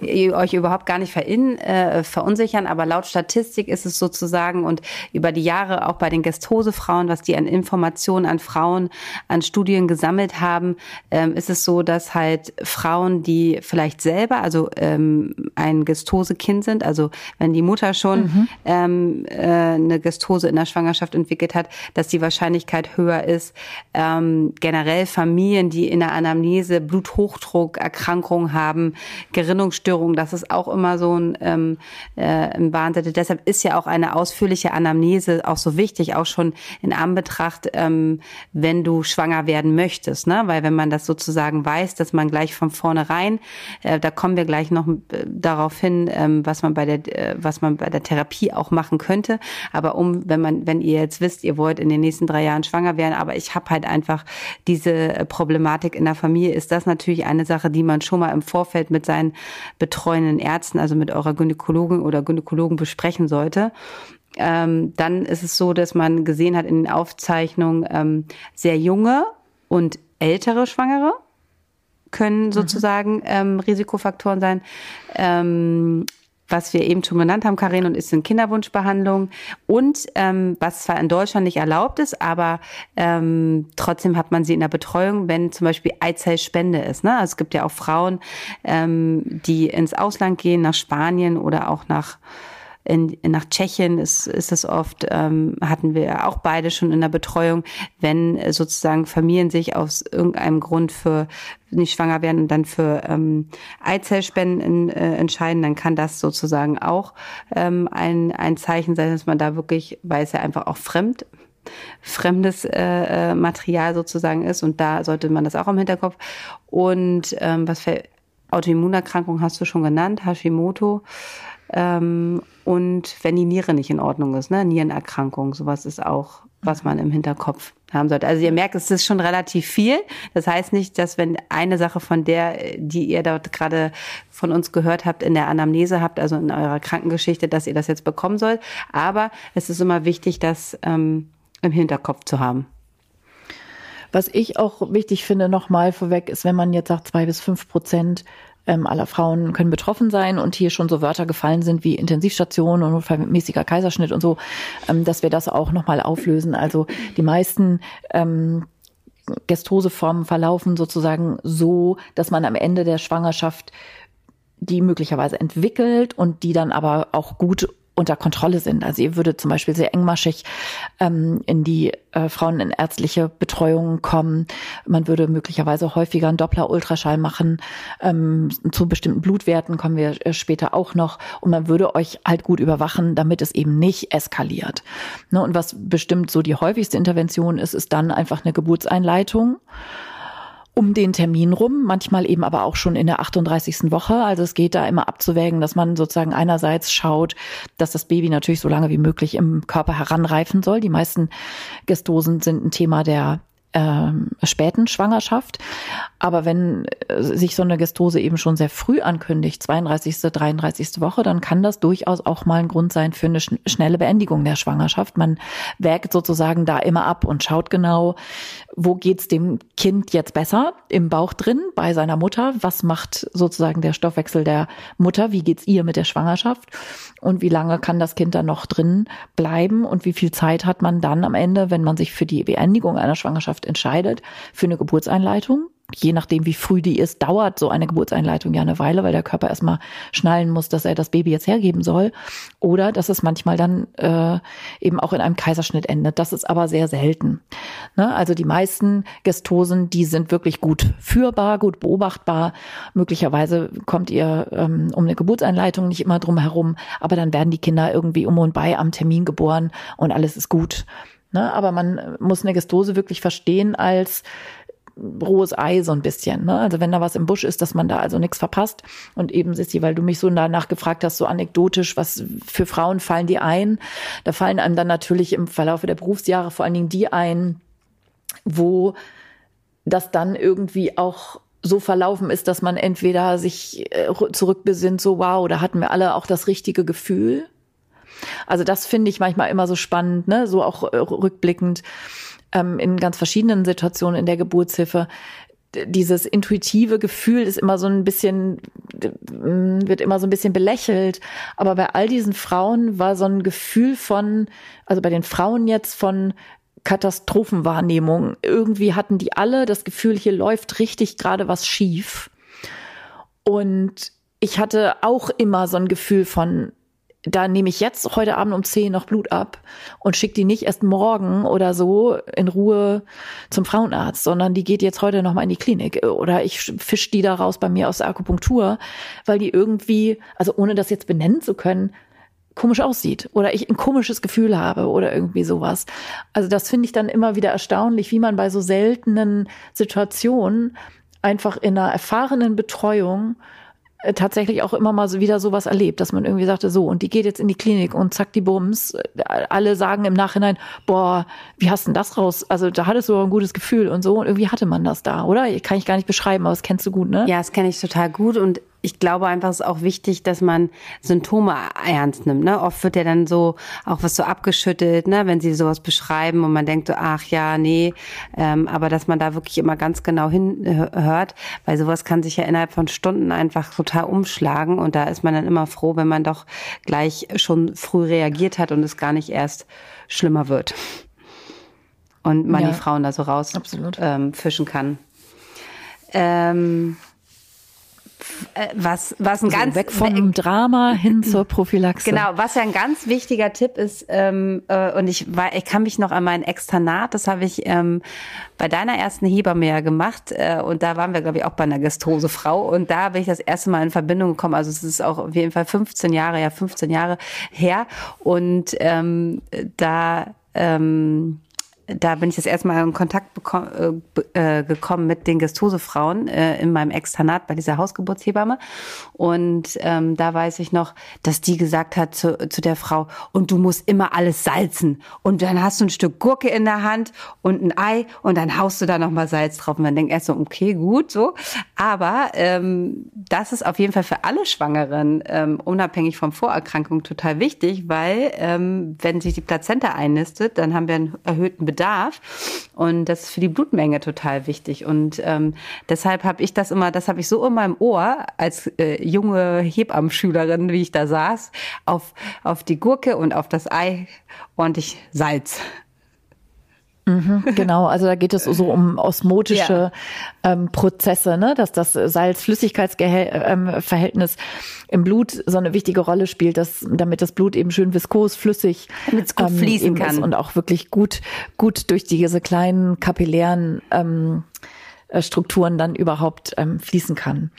nicht euch überhaupt gar nicht verin, äh, verunsichern, aber laut Statistik ist es sozusagen und über die Jahre auch bei den Gestosefrauen, was die an Informationen an Frauen, an Studien gesammelt haben, ähm, ist es so, dass halt Frauen, die vielleicht selber, also ähm, ein Gestose-Kind sind, also wenn die Mutter schon mhm. ähm, äh, eine Gestose in der Schwangerschaft entwickelt hat, dass die Wahrscheinlichkeit höher ist. Ähm, generell Familien, die in der Anamnese Bluthochdruck, Erkrankungen haben, Gerinnungsstörungen, das ist auch immer so ein, ähm, äh, ein Wahnsinn. Deshalb ist ja auch eine ausführliche Anamnese auch so wichtig, auch schon in Anbetracht, ähm, wenn du schwanger werden möchtest, ne? Weil wenn man das sozusagen weiß, dass man gleich von vornherein, äh, da kommen wir gleich noch äh, darauf hin, ähm, was man bei der, äh, was man bei der Therapie auch machen könnte. Aber um, wenn man, wenn ihr jetzt wisst, ihr wollt in den nächsten drei Jahren schwanger werden, aber ich habe halt einfach diese äh, Problematik in der Familie, ist das natürlich eine Sache, die man schon mal im Vorfeld mit seinen betreuenden Ärzten, also mit eurer Gynäkologin oder Gynäkologen besprechen sollte. Ähm, dann ist es so, dass man gesehen hat in den Aufzeichnungen ähm, sehr junge und ältere Schwangere können mhm. sozusagen mhm. ähm, Risikofaktoren sein. Ähm, was wir eben schon genannt haben, Karin, und ist in Kinderwunschbehandlung. Und ähm, was zwar in Deutschland nicht erlaubt ist, aber ähm, trotzdem hat man sie in der Betreuung, wenn zum Beispiel Eizellspende ist. Ne? Also es gibt ja auch Frauen, ähm, die ins Ausland gehen, nach Spanien oder auch nach in, nach Tschechien ist, ist es oft, ähm, hatten wir auch beide schon in der Betreuung, wenn sozusagen Familien sich aus irgendeinem Grund für nicht schwanger werden und dann für ähm, Eizellspenden in, äh, entscheiden, dann kann das sozusagen auch ähm, ein, ein Zeichen sein, dass man da wirklich, weil es ja einfach auch fremd fremdes äh, äh, Material sozusagen ist und da sollte man das auch im Hinterkopf. Und ähm, was für Autoimmunerkrankungen hast du schon genannt, Hashimoto. Ähm, und wenn die Niere nicht in Ordnung ist, ne, Nierenerkrankung, sowas ist auch, was man im Hinterkopf haben sollte. Also ihr merkt, es ist schon relativ viel. Das heißt nicht, dass wenn eine Sache von der, die ihr dort gerade von uns gehört habt, in der Anamnese habt, also in eurer Krankengeschichte, dass ihr das jetzt bekommen sollt. Aber es ist immer wichtig, das ähm, im Hinterkopf zu haben. Was ich auch wichtig finde, nochmal vorweg, ist, wenn man jetzt sagt, zwei bis fünf Prozent ähm, aller Frauen können betroffen sein und hier schon so Wörter gefallen sind wie Intensivstation und notfallmäßiger Kaiserschnitt und so, ähm, dass wir das auch nochmal auflösen. Also die meisten ähm, Gestoseformen verlaufen sozusagen so, dass man am Ende der Schwangerschaft die möglicherweise entwickelt und die dann aber auch gut unter Kontrolle sind. Also ihr würdet zum Beispiel sehr engmaschig ähm, in die äh, Frauen in ärztliche Betreuung kommen. Man würde möglicherweise häufiger einen Doppler-Ultraschall machen. Ähm, zu bestimmten Blutwerten kommen wir äh, später auch noch. Und man würde euch halt gut überwachen, damit es eben nicht eskaliert. Ne? Und was bestimmt so die häufigste Intervention ist, ist dann einfach eine Geburtseinleitung um den Termin rum, manchmal eben aber auch schon in der 38. Woche. Also es geht da immer abzuwägen, dass man sozusagen einerseits schaut, dass das Baby natürlich so lange wie möglich im Körper heranreifen soll. Die meisten Gestosen sind ein Thema der ähm, späten Schwangerschaft. Aber wenn äh, sich so eine Gestose eben schon sehr früh ankündigt, 32., 33. Woche, dann kann das durchaus auch mal ein Grund sein für eine schn schnelle Beendigung der Schwangerschaft. Man wägt sozusagen da immer ab und schaut genau, wo geht's dem Kind jetzt besser im Bauch drin bei seiner Mutter? Was macht sozusagen der Stoffwechsel der Mutter? Wie geht's ihr mit der Schwangerschaft? Und wie lange kann das Kind dann noch drin bleiben? Und wie viel Zeit hat man dann am Ende, wenn man sich für die Beendigung einer Schwangerschaft entscheidet, für eine Geburtseinleitung? Je nachdem, wie früh die ist, dauert so eine Geburtseinleitung ja eine Weile, weil der Körper erstmal schnallen muss, dass er das Baby jetzt hergeben soll. Oder dass es manchmal dann äh, eben auch in einem Kaiserschnitt endet. Das ist aber sehr selten. Ne? Also die meisten Gestosen, die sind wirklich gut führbar, gut beobachtbar. Möglicherweise kommt ihr ähm, um eine Geburtseinleitung nicht immer drum herum, aber dann werden die Kinder irgendwie um und bei am Termin geboren und alles ist gut. Ne? Aber man muss eine Gestose wirklich verstehen als rohes Ei so ein bisschen. Ne? Also wenn da was im Busch ist, dass man da also nichts verpasst. Und eben, Sissi, weil du mich so danach gefragt hast, so anekdotisch, was für Frauen fallen die ein? Da fallen einem dann natürlich im Verlauf der Berufsjahre vor allen Dingen die ein, wo das dann irgendwie auch so verlaufen ist, dass man entweder sich äh, zurückbesinnt, so wow, da hatten wir alle auch das richtige Gefühl. Also das finde ich manchmal immer so spannend, ne? so auch äh, rückblickend ähm, in ganz verschiedenen Situationen in der Geburtshilfe dieses intuitive Gefühl ist immer so ein bisschen, wird immer so ein bisschen belächelt. Aber bei all diesen Frauen war so ein Gefühl von, also bei den Frauen jetzt von Katastrophenwahrnehmung. Irgendwie hatten die alle das Gefühl, hier läuft richtig gerade was schief. Und ich hatte auch immer so ein Gefühl von, da nehme ich jetzt heute Abend um 10 noch Blut ab und schicke die nicht erst morgen oder so in Ruhe zum Frauenarzt, sondern die geht jetzt heute noch mal in die Klinik oder ich fisch die da raus bei mir aus der Akupunktur, weil die irgendwie, also ohne das jetzt benennen zu können, komisch aussieht oder ich ein komisches Gefühl habe oder irgendwie sowas. Also das finde ich dann immer wieder erstaunlich, wie man bei so seltenen Situationen einfach in einer erfahrenen Betreuung tatsächlich auch immer mal so wieder sowas erlebt, dass man irgendwie sagte, so, und die geht jetzt in die Klinik und zack, die Bums. Alle sagen im Nachhinein, boah, wie hast denn das raus? Also da hattest du ein gutes Gefühl und so und irgendwie hatte man das da, oder? Kann ich gar nicht beschreiben, aber das kennst du gut, ne? Ja, das kenne ich total gut und ich glaube einfach, es ist auch wichtig, dass man Symptome ernst nimmt. Ne? Oft wird ja dann so auch was so abgeschüttelt, ne? wenn sie sowas beschreiben und man denkt so, ach ja, nee, ähm, aber dass man da wirklich immer ganz genau hinhört, weil sowas kann sich ja innerhalb von Stunden einfach total umschlagen und da ist man dann immer froh, wenn man doch gleich schon früh reagiert hat und es gar nicht erst schlimmer wird. Und man ja, die Frauen da so raus ähm, fischen kann. Ähm, äh, was, was ein also ganz weg vom Drama hin [CLEARS THROAT] zur Prophylaxe. Genau, was ja ein ganz wichtiger Tipp ist, ähm, äh, und ich war, ich kann mich noch an mein Externat, das habe ich ähm, bei deiner ersten Hebamme ja gemacht, äh, und da waren wir, glaube ich, auch bei einer Gastrosefrau, und da bin ich das erste Mal in Verbindung gekommen. Also es ist auch auf jeden Fall 15 Jahre, ja 15 Jahre her, und ähm, da ähm, da bin ich das erste Mal in Kontakt äh, äh, gekommen mit den Gestosefrauen äh, in meinem Externat bei dieser Hausgeburtshebamme. Und ähm, da weiß ich noch, dass die gesagt hat zu, zu der Frau, und du musst immer alles salzen. Und dann hast du ein Stück Gurke in der Hand und ein Ei und dann haust du da nochmal Salz drauf. Und man denkt erst so, okay, gut, so. Aber ähm, das ist auf jeden Fall für alle Schwangeren, ähm, unabhängig von Vorerkrankungen, total wichtig, weil ähm, wenn sich die Plazenta einnistet, dann haben wir einen erhöhten Bedarf. Und das ist für die Blutmenge total wichtig. Und ähm, deshalb habe ich das immer, das habe ich so in meinem Ohr als äh, junge Hebammenschülerin, wie ich da saß, auf, auf die Gurke und auf das Ei ordentlich Salz. Mhm, genau, also da geht es so um osmotische ja. ähm, Prozesse, ne? dass das Salz-Flüssigkeitsverhältnis ähm, im Blut so eine wichtige Rolle spielt, dass, damit das Blut eben schön viskos, flüssig gut ähm, fließen kann und auch wirklich gut, gut durch diese kleinen kapillären ähm, äh, Strukturen dann überhaupt ähm, fließen kann.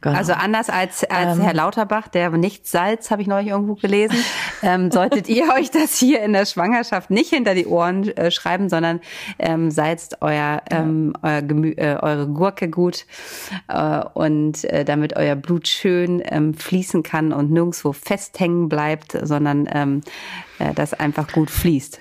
Genau. Also anders als, als ähm, Herr Lauterbach, der nicht Salz, habe ich neulich irgendwo gelesen, [LAUGHS] ähm, solltet ihr euch das hier in der Schwangerschaft nicht hinter die Ohren äh, schreiben, sondern ähm, salzt euer, ähm, euer Gemü äh, eure Gurke gut äh, und äh, damit euer Blut schön ähm, fließen kann und nirgendwo festhängen bleibt, sondern ähm, äh, das einfach gut fließt.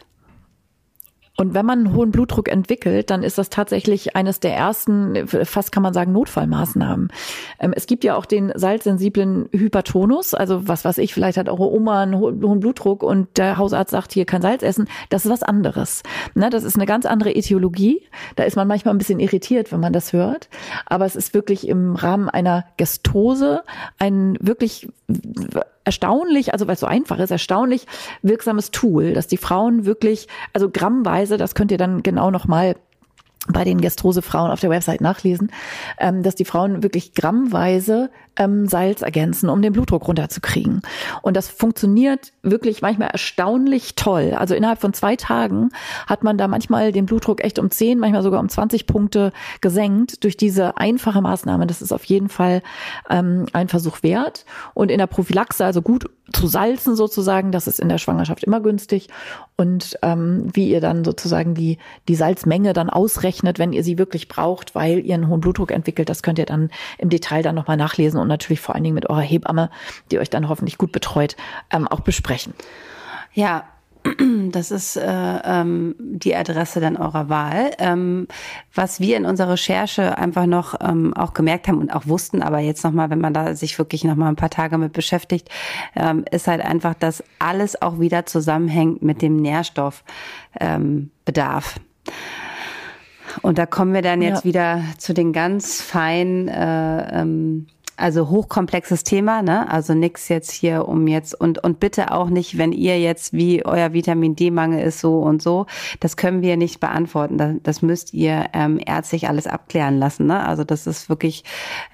Und wenn man einen hohen Blutdruck entwickelt, dann ist das tatsächlich eines der ersten, fast kann man sagen, Notfallmaßnahmen. Ähm, es gibt ja auch den salzsensiblen Hypertonus, also was weiß ich, vielleicht hat eure Oma einen hohen Blutdruck und der Hausarzt sagt hier kein Salz essen. Das ist was anderes. Das ist eine ganz andere Etiologie. Da ist man manchmal ein bisschen irritiert, wenn man das hört. Aber es ist wirklich im Rahmen einer Gestose ein wirklich erstaunlich, also weil es so einfach ist, erstaunlich wirksames Tool, dass die Frauen wirklich, also grammweise, das könnt ihr dann genau nochmal bei den Gastrose-Frauen auf der Website nachlesen, ähm, dass die Frauen wirklich grammweise ähm, Salz ergänzen, um den Blutdruck runterzukriegen. Und das funktioniert wirklich manchmal erstaunlich toll. Also innerhalb von zwei Tagen hat man da manchmal den Blutdruck echt um zehn, manchmal sogar um 20 Punkte gesenkt durch diese einfache Maßnahme. Das ist auf jeden Fall ähm, ein Versuch wert. Und in der Prophylaxe, also gut zu salzen sozusagen, das ist in der Schwangerschaft immer günstig. Und ähm, wie ihr dann sozusagen die, die Salzmenge dann ausrechnet, wenn ihr sie wirklich braucht, weil ihr einen hohen Blutdruck entwickelt, das könnt ihr dann im Detail dann nochmal nachlesen und natürlich vor allen Dingen mit eurer Hebamme, die euch dann hoffentlich gut betreut, ähm, auch besprechen. Ja, [CLEARS THROAT] das ist äh, ähm, die Adresse dann eurer Wahl. Ähm, was wir in unserer Recherche einfach noch ähm, auch gemerkt haben und auch wussten, aber jetzt nochmal, wenn man da sich wirklich nochmal ein paar Tage mit beschäftigt, ähm, ist halt einfach, dass alles auch wieder zusammenhängt mit dem Nährstoffbedarf. Ähm, Bedarf. und da kommen wir dann jetzt ja. wieder zu den ganz feinen äh, ähm, also hochkomplexes Thema, ne? Also nix jetzt hier um jetzt und und bitte auch nicht, wenn ihr jetzt wie euer Vitamin D-Mangel ist so und so, das können wir nicht beantworten. Das, das müsst ihr ähm, ärztlich alles abklären lassen. Ne? Also das ist wirklich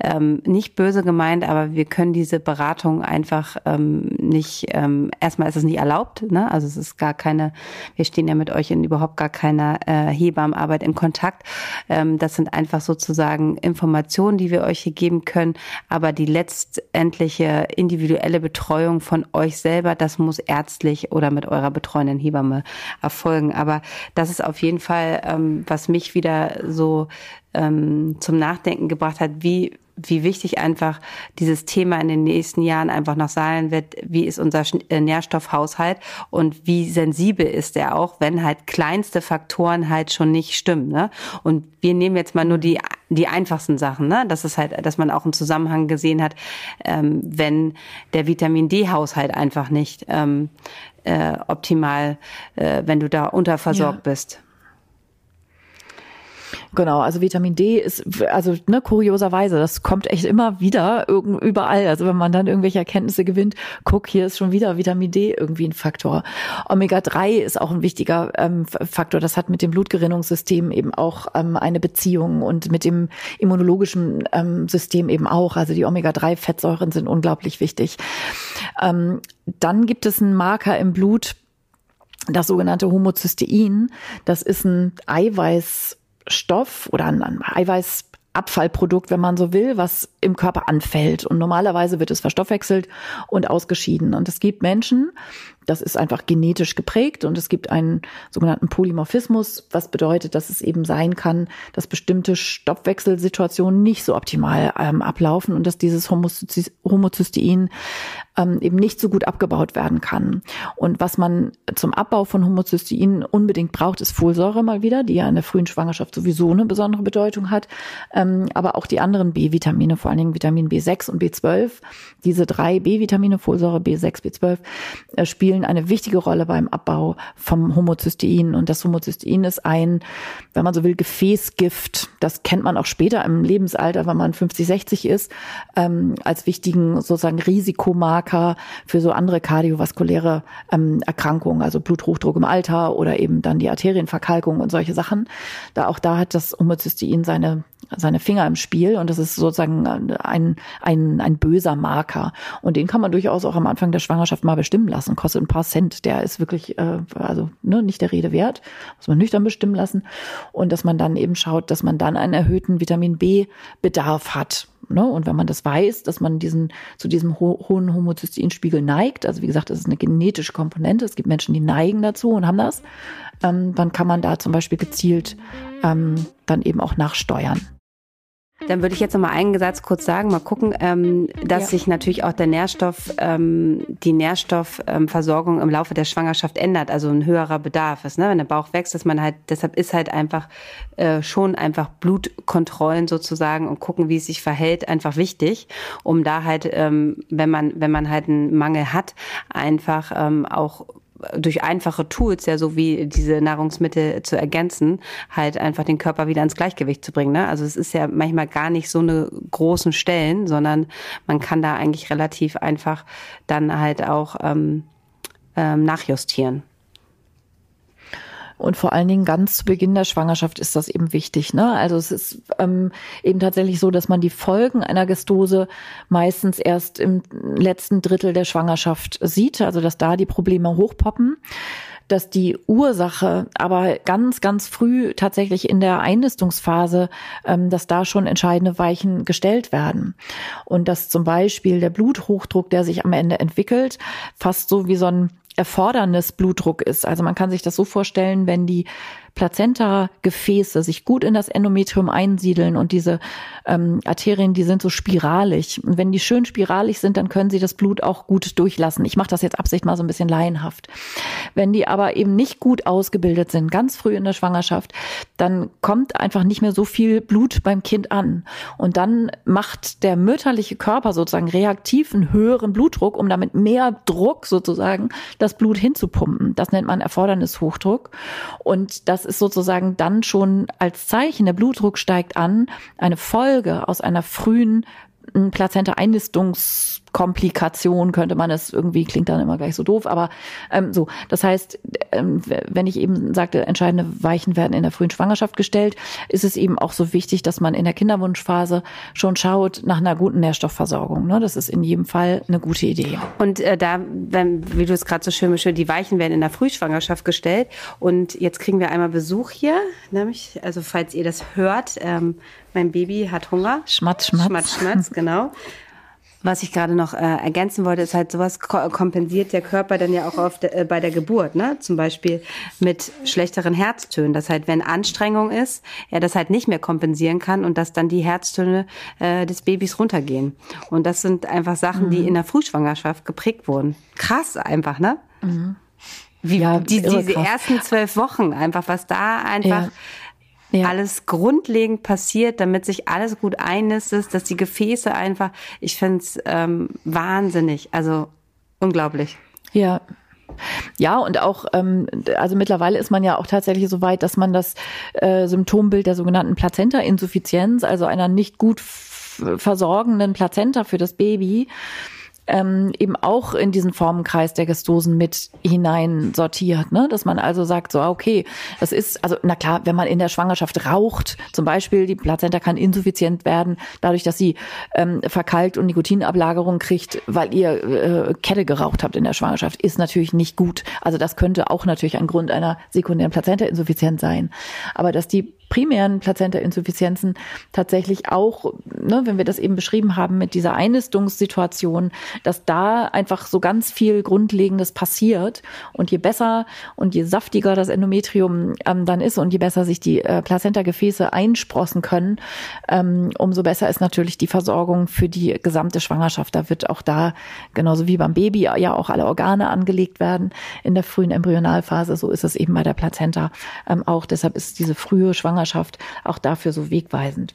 ähm, nicht böse gemeint, aber wir können diese Beratung einfach ähm, nicht. Ähm, erstmal ist es nicht erlaubt, ne? Also es ist gar keine. Wir stehen ja mit euch in überhaupt gar keiner äh, Hebammenarbeit in Kontakt. Ähm, das sind einfach sozusagen Informationen, die wir euch hier geben können aber die letztendliche individuelle Betreuung von euch selber, das muss ärztlich oder mit eurer betreuenden Hebamme erfolgen. Aber das ist auf jeden Fall, ähm, was mich wieder so ähm, zum Nachdenken gebracht hat, wie wie wichtig einfach dieses Thema in den nächsten Jahren einfach noch sein wird, wie ist unser äh, Nährstoffhaushalt und wie sensibel ist er auch, wenn halt kleinste Faktoren halt schon nicht stimmen. Ne? Und wir nehmen jetzt mal nur die, die einfachsten Sachen, ne? Das ist halt, dass man auch einen Zusammenhang gesehen hat, ähm, wenn der Vitamin D-Haushalt einfach nicht ähm, äh, optimal, äh, wenn du da unterversorgt ja. bist. Genau, also Vitamin D ist, also ne, kurioserweise, das kommt echt immer wieder überall. Also wenn man dann irgendwelche Erkenntnisse gewinnt, guck, hier ist schon wieder Vitamin D irgendwie ein Faktor. Omega-3 ist auch ein wichtiger ähm, Faktor. Das hat mit dem Blutgerinnungssystem eben auch ähm, eine Beziehung und mit dem immunologischen ähm, System eben auch. Also die Omega-3-Fettsäuren sind unglaublich wichtig. Ähm, dann gibt es einen Marker im Blut, das sogenannte Homozystein. Das ist ein Eiweiß Stoff oder ein Eiweißabfallprodukt, wenn man so will, was im Körper anfällt. Und normalerweise wird es verstoffwechselt und ausgeschieden. Und es gibt Menschen, das ist einfach genetisch geprägt und es gibt einen sogenannten Polymorphismus, was bedeutet, dass es eben sein kann, dass bestimmte Stoffwechselsituationen nicht so optimal ähm, ablaufen und dass dieses Homozystein ähm, eben nicht so gut abgebaut werden kann. Und was man zum Abbau von Homozystein unbedingt braucht, ist Folsäure mal wieder, die ja in der frühen Schwangerschaft sowieso eine besondere Bedeutung hat, ähm, aber auch die anderen B-Vitamine, vor allen Dingen Vitamin B6 und B12. Diese drei B-Vitamine, Folsäure, B6, B12, äh, spielen eine wichtige Rolle beim Abbau vom Homozystein. Und das Homozystein ist ein, wenn man so will, Gefäßgift. Das kennt man auch später im Lebensalter, wenn man 50, 60 ist, ähm, als wichtigen sozusagen Risikomarker Marker für so andere kardiovaskuläre ähm, Erkrankungen, also Bluthochdruck im Alter oder eben dann die Arterienverkalkung und solche Sachen. Da auch da hat das Homozystein seine seine Finger im Spiel und das ist sozusagen ein, ein, ein böser Marker. Und den kann man durchaus auch am Anfang der Schwangerschaft mal bestimmen lassen. Kostet ein paar Cent. Der ist wirklich, äh, also ne, nicht der Rede wert. Muss man nüchtern bestimmen lassen. Und dass man dann eben schaut, dass man dann einen erhöhten Vitamin B-Bedarf hat. Ne? Und wenn man das weiß, dass man diesen zu diesem ho hohen Homozysteinspiegel neigt, also wie gesagt, das ist eine genetische Komponente. Es gibt Menschen, die neigen dazu und haben das. Ähm, dann kann man da zum Beispiel gezielt ähm, dann eben auch nachsteuern. Dann würde ich jetzt noch mal einen Satz kurz sagen, mal gucken, ähm, dass ja. sich natürlich auch der Nährstoff, ähm, die Nährstoffversorgung im Laufe der Schwangerschaft ändert, also ein höherer Bedarf ist, ne? wenn der Bauch wächst, dass man halt, deshalb ist halt einfach äh, schon einfach Blutkontrollen sozusagen und gucken, wie es sich verhält, einfach wichtig, um da halt, ähm, wenn man wenn man halt einen Mangel hat, einfach ähm, auch durch einfache Tools, ja, so wie diese Nahrungsmittel zu ergänzen, halt einfach den Körper wieder ins Gleichgewicht zu bringen. Ne? Also es ist ja manchmal gar nicht so eine großen Stellen, sondern man kann da eigentlich relativ einfach dann halt auch ähm, ähm, nachjustieren. Und vor allen Dingen ganz zu Beginn der Schwangerschaft ist das eben wichtig. Ne? Also es ist ähm, eben tatsächlich so, dass man die Folgen einer Gestose meistens erst im letzten Drittel der Schwangerschaft sieht, also dass da die Probleme hochpoppen dass die Ursache aber ganz, ganz früh tatsächlich in der Einnistungsphase, ähm, dass da schon entscheidende Weichen gestellt werden. Und dass zum Beispiel der Bluthochdruck, der sich am Ende entwickelt, fast so wie so ein Erfordernisblutdruck ist. Also man kann sich das so vorstellen, wenn die Plazenta-Gefäße sich gut in das Endometrium einsiedeln und diese ähm, Arterien, die sind so spiralig. Und wenn die schön spiralig sind, dann können sie das Blut auch gut durchlassen. Ich mache das jetzt absicht mal so ein bisschen laienhaft. Wenn die aber eben nicht gut ausgebildet sind, ganz früh in der Schwangerschaft, dann kommt einfach nicht mehr so viel Blut beim Kind an. Und dann macht der mütterliche Körper sozusagen reaktiv einen höheren Blutdruck, um damit mehr Druck sozusagen das Blut hinzupumpen. Das nennt man Erfordernishochdruck. Und das ist sozusagen dann schon als Zeichen, der Blutdruck steigt an, eine Folge aus einer frühen Plazenta-Einnistungs Komplikation könnte man es irgendwie, klingt dann immer gleich so doof, aber ähm, so. Das heißt, ähm, wenn ich eben sagte, entscheidende Weichen werden in der frühen Schwangerschaft gestellt, ist es eben auch so wichtig, dass man in der Kinderwunschphase schon schaut nach einer guten Nährstoffversorgung. Ne? Das ist in jedem Fall eine gute Idee. Und äh, da, wenn, wie du es gerade so schön beschrieben, die Weichen werden in der Frühschwangerschaft gestellt. Und jetzt kriegen wir einmal Besuch hier, nämlich, also falls ihr das hört, ähm, mein Baby hat Hunger. Schmatz, schmatz. Schmatz, schmatz, [LAUGHS] genau. Was ich gerade noch äh, ergänzen wollte, ist halt sowas kompensiert der Körper dann ja auch de, äh, bei der Geburt, ne? Zum Beispiel mit schlechteren Herztönen. Das halt, wenn Anstrengung ist, er das halt nicht mehr kompensieren kann und dass dann die Herztöne äh, des Babys runtergehen. Und das sind einfach Sachen, mhm. die in der Frühschwangerschaft geprägt wurden. Krass einfach, ne? Mhm. Wie ja, die, diese krass. ersten zwölf Wochen einfach, was da einfach ja ja. alles grundlegend passiert, damit sich alles gut einnistet, dass die Gefäße einfach, ich finde es ähm, wahnsinnig, also unglaublich. Ja. Ja, und auch, ähm, also mittlerweile ist man ja auch tatsächlich so weit, dass man das äh, Symptombild der sogenannten Plazenta-Insuffizienz, also einer nicht gut versorgenden Plazenta für das Baby, ähm, eben auch in diesen Formenkreis der Gestosen mit hinein sortiert. Ne? Dass man also sagt, so okay, das ist, also na klar, wenn man in der Schwangerschaft raucht, zum Beispiel, die Plazenta kann insuffizient werden, dadurch, dass sie ähm, verkalkt und Nikotinablagerung kriegt, weil ihr äh, Kette geraucht habt in der Schwangerschaft, ist natürlich nicht gut. Also das könnte auch natürlich ein Grund einer sekundären Plazenta-Insuffizienz sein. Aber dass die primären Plazenta-Insuffizienzen tatsächlich auch, ne, wenn wir das eben beschrieben haben mit dieser Einnistungssituation, dass da einfach so ganz viel Grundlegendes passiert und je besser und je saftiger das Endometrium ähm, dann ist und je besser sich die äh, Plazenta-Gefäße einsprossen können, ähm, umso besser ist natürlich die Versorgung für die gesamte Schwangerschaft. Da wird auch da, genauso wie beim Baby, ja auch alle Organe angelegt werden in der frühen Embryonalphase. So ist es eben bei der Plazenta ähm, auch. Deshalb ist diese frühe Schwangerschaft auch dafür so wegweisend.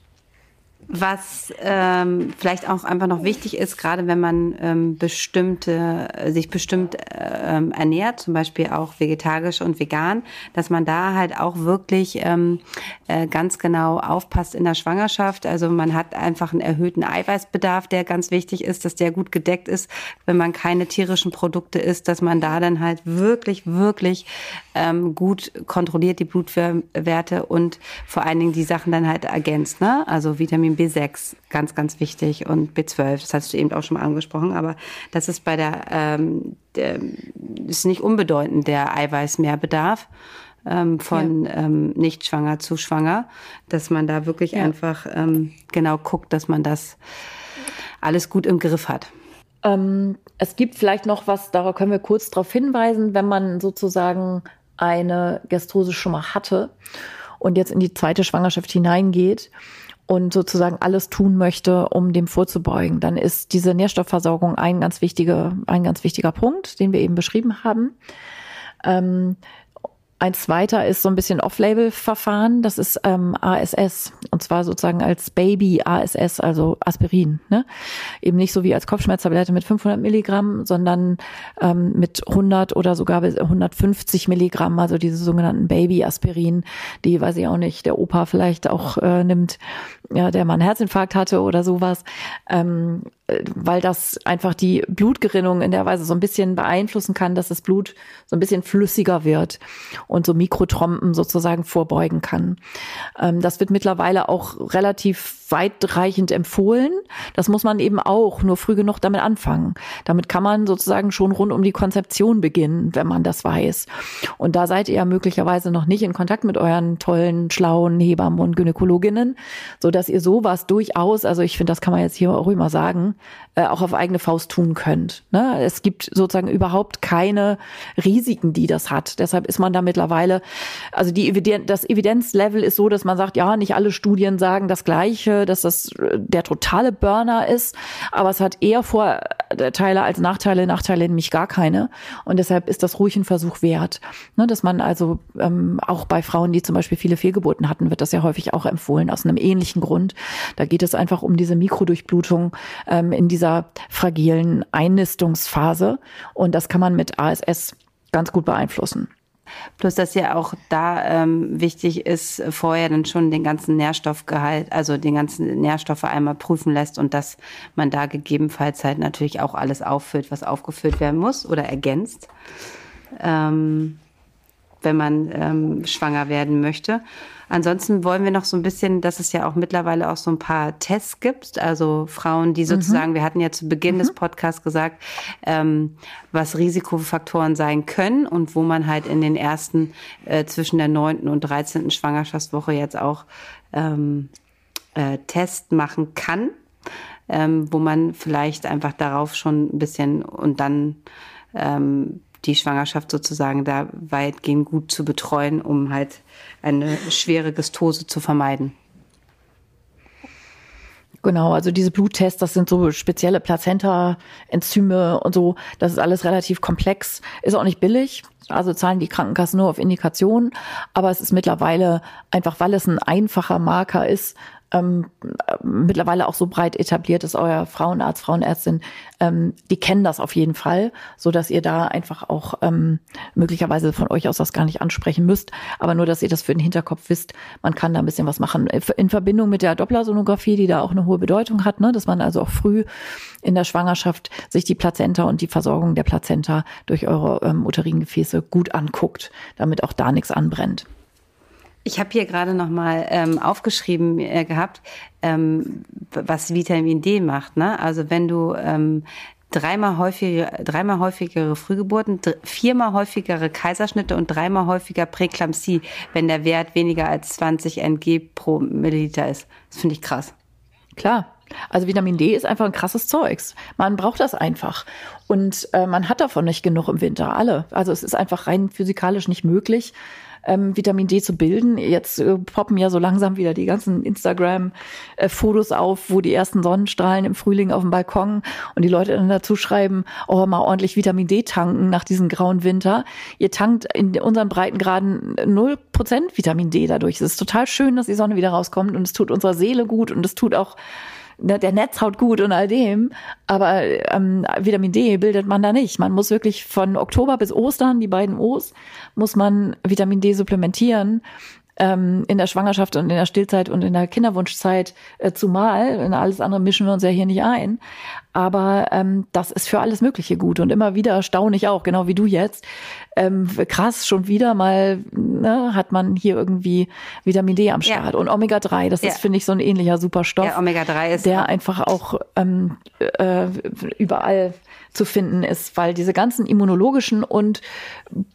Was ähm, vielleicht auch einfach noch wichtig ist, gerade wenn man ähm, bestimmte, sich bestimmt ähm, ernährt, zum Beispiel auch vegetarisch und vegan, dass man da halt auch wirklich ähm, äh, ganz genau aufpasst in der Schwangerschaft. Also man hat einfach einen erhöhten Eiweißbedarf, der ganz wichtig ist, dass der gut gedeckt ist, wenn man keine tierischen Produkte isst, dass man da dann halt wirklich, wirklich ähm, gut kontrolliert die Blutwerte und vor allen Dingen die Sachen dann halt ergänzt. Ne? Also Vitamin Vitamin B6 ganz, ganz wichtig und B12, das hast du eben auch schon mal angesprochen, aber das ist bei der, ähm, der ist nicht unbedeutend, der Eiweißmehrbedarf ähm, von ja. ähm, nicht schwanger zu schwanger, dass man da wirklich ja. einfach ähm, genau guckt, dass man das alles gut im Griff hat. Ähm, es gibt vielleicht noch was, darauf können wir kurz darauf hinweisen, wenn man sozusagen eine Gastrose schon mal hatte und jetzt in die zweite Schwangerschaft hineingeht und sozusagen alles tun möchte, um dem vorzubeugen, dann ist diese Nährstoffversorgung ein ganz wichtiger, ein ganz wichtiger Punkt, den wir eben beschrieben haben. Ähm, ein zweiter ist so ein bisschen Off-Label-Verfahren. Das ist ähm, ASS und zwar sozusagen als Baby ASS, also Aspirin. Ne? Eben nicht so wie als Kopfschmerztablette mit 500 Milligramm, sondern ähm, mit 100 oder sogar bis 150 Milligramm, also diese sogenannten Baby-Aspirin, die, weiß ich auch nicht, der Opa vielleicht auch äh, nimmt, ja, der mal einen Herzinfarkt hatte oder sowas. Ähm, weil das einfach die Blutgerinnung in der Weise so ein bisschen beeinflussen kann, dass das Blut so ein bisschen flüssiger wird und so Mikrotrompen sozusagen vorbeugen kann. Ähm, das wird mittlerweile auch relativ weitreichend empfohlen. Das muss man eben auch nur früh genug damit anfangen. Damit kann man sozusagen schon rund um die Konzeption beginnen, wenn man das weiß. Und da seid ihr ja möglicherweise noch nicht in Kontakt mit euren tollen, schlauen Hebammen und Gynäkologinnen, so dass ihr sowas durchaus, also ich finde, das kann man jetzt hier auch immer sagen, äh, auch auf eigene Faust tun könnt. Ne? Es gibt sozusagen überhaupt keine Risiken, die das hat. Deshalb ist man da mittlerweile, also die Evidenz, das Evidenzlevel ist so, dass man sagt, ja, nicht alle Studien sagen das Gleiche, dass das äh, der totale Burner ist, aber es hat eher Vorteile als Nachteile, Nachteile nämlich gar keine. Und deshalb ist das ruhig ein Versuch wert. Ne? Dass man also ähm, auch bei Frauen, die zum Beispiel viele Fehlgeburten hatten, wird das ja häufig auch empfohlen, aus einem ähnlichen Grund. Da geht es einfach um diese Mikrodurchblutung ähm, in dieser fragilen Einnistungsphase. Und das kann man mit ASS ganz gut beeinflussen. Plus, dass ja auch da ähm, wichtig ist, vorher dann schon den ganzen Nährstoffgehalt, also den ganzen Nährstoffe einmal prüfen lässt und dass man da gegebenenfalls halt natürlich auch alles auffüllt, was aufgefüllt werden muss oder ergänzt. Ähm, wenn man ähm, schwanger werden möchte. Ansonsten wollen wir noch so ein bisschen, dass es ja auch mittlerweile auch so ein paar Tests gibt, also Frauen, die sozusagen, mhm. wir hatten ja zu Beginn mhm. des Podcasts gesagt, ähm, was Risikofaktoren sein können und wo man halt in den ersten äh, zwischen der neunten und dreizehnten Schwangerschaftswoche jetzt auch ähm, äh, Test machen kann, ähm, wo man vielleicht einfach darauf schon ein bisschen und dann ähm, die Schwangerschaft sozusagen da weitgehend gut zu betreuen, um halt eine schwere Gestose zu vermeiden. Genau, also diese Bluttests, das sind so spezielle Plazenta-Enzyme und so. Das ist alles relativ komplex, ist auch nicht billig. Also zahlen die Krankenkassen nur auf Indikation. Aber es ist mittlerweile einfach, weil es ein einfacher Marker ist, ähm, mittlerweile auch so breit etabliert ist, euer Frauenarzt, Frauenärztin, ähm, die kennen das auf jeden Fall, so dass ihr da einfach auch ähm, möglicherweise von euch aus das gar nicht ansprechen müsst, aber nur, dass ihr das für den Hinterkopf wisst, man kann da ein bisschen was machen. In Verbindung mit der Dopplersonographie, die da auch eine hohe Bedeutung hat, ne, dass man also auch früh in der Schwangerschaft sich die Plazenta und die Versorgung der Plazenta durch eure ähm, uterinen Gefäße gut anguckt, damit auch da nichts anbrennt. Ich habe hier gerade noch mal ähm, aufgeschrieben äh, gehabt, ähm, was Vitamin D macht. Ne? Also wenn du ähm, dreimal häufigere, dreimal häufigere Frühgeburten, viermal häufigere Kaiserschnitte und dreimal häufiger Präklampsie, wenn der Wert weniger als 20 Ng pro Milliliter ist. Das finde ich krass. Klar. Also Vitamin D ist einfach ein krasses Zeugs. Man braucht das einfach. Und äh, man hat davon nicht genug im Winter, alle. Also es ist einfach rein physikalisch nicht möglich, ähm, Vitamin D zu bilden. Jetzt äh, poppen ja so langsam wieder die ganzen Instagram-Fotos äh, auf, wo die ersten Sonnenstrahlen im Frühling auf dem Balkon und die Leute dann dazu schreiben, oh, mal ordentlich Vitamin D tanken nach diesem grauen Winter. Ihr tankt in unseren Breitengraden 0% Vitamin D dadurch. Es ist total schön, dass die Sonne wieder rauskommt und es tut unserer Seele gut und es tut auch der Netzhaut gut und all dem, aber ähm, Vitamin D bildet man da nicht. Man muss wirklich von Oktober bis Ostern, die beiden O's, muss man Vitamin D supplementieren ähm, in der Schwangerschaft und in der Stillzeit und in der Kinderwunschzeit äh, zumal. In alles andere mischen wir uns ja hier nicht ein. Aber ähm, das ist für alles Mögliche gut und immer wieder staune ich auch, genau wie du jetzt. Ähm, krass, schon wieder mal ne, hat man hier irgendwie Vitamin D am Start. Ja. Und Omega-3, das ja. ist, finde ich, so ein ähnlicher Superstoff. Ja, Omega-3 ist. Der einfach auch ähm, äh, überall zu finden ist, weil diese ganzen immunologischen und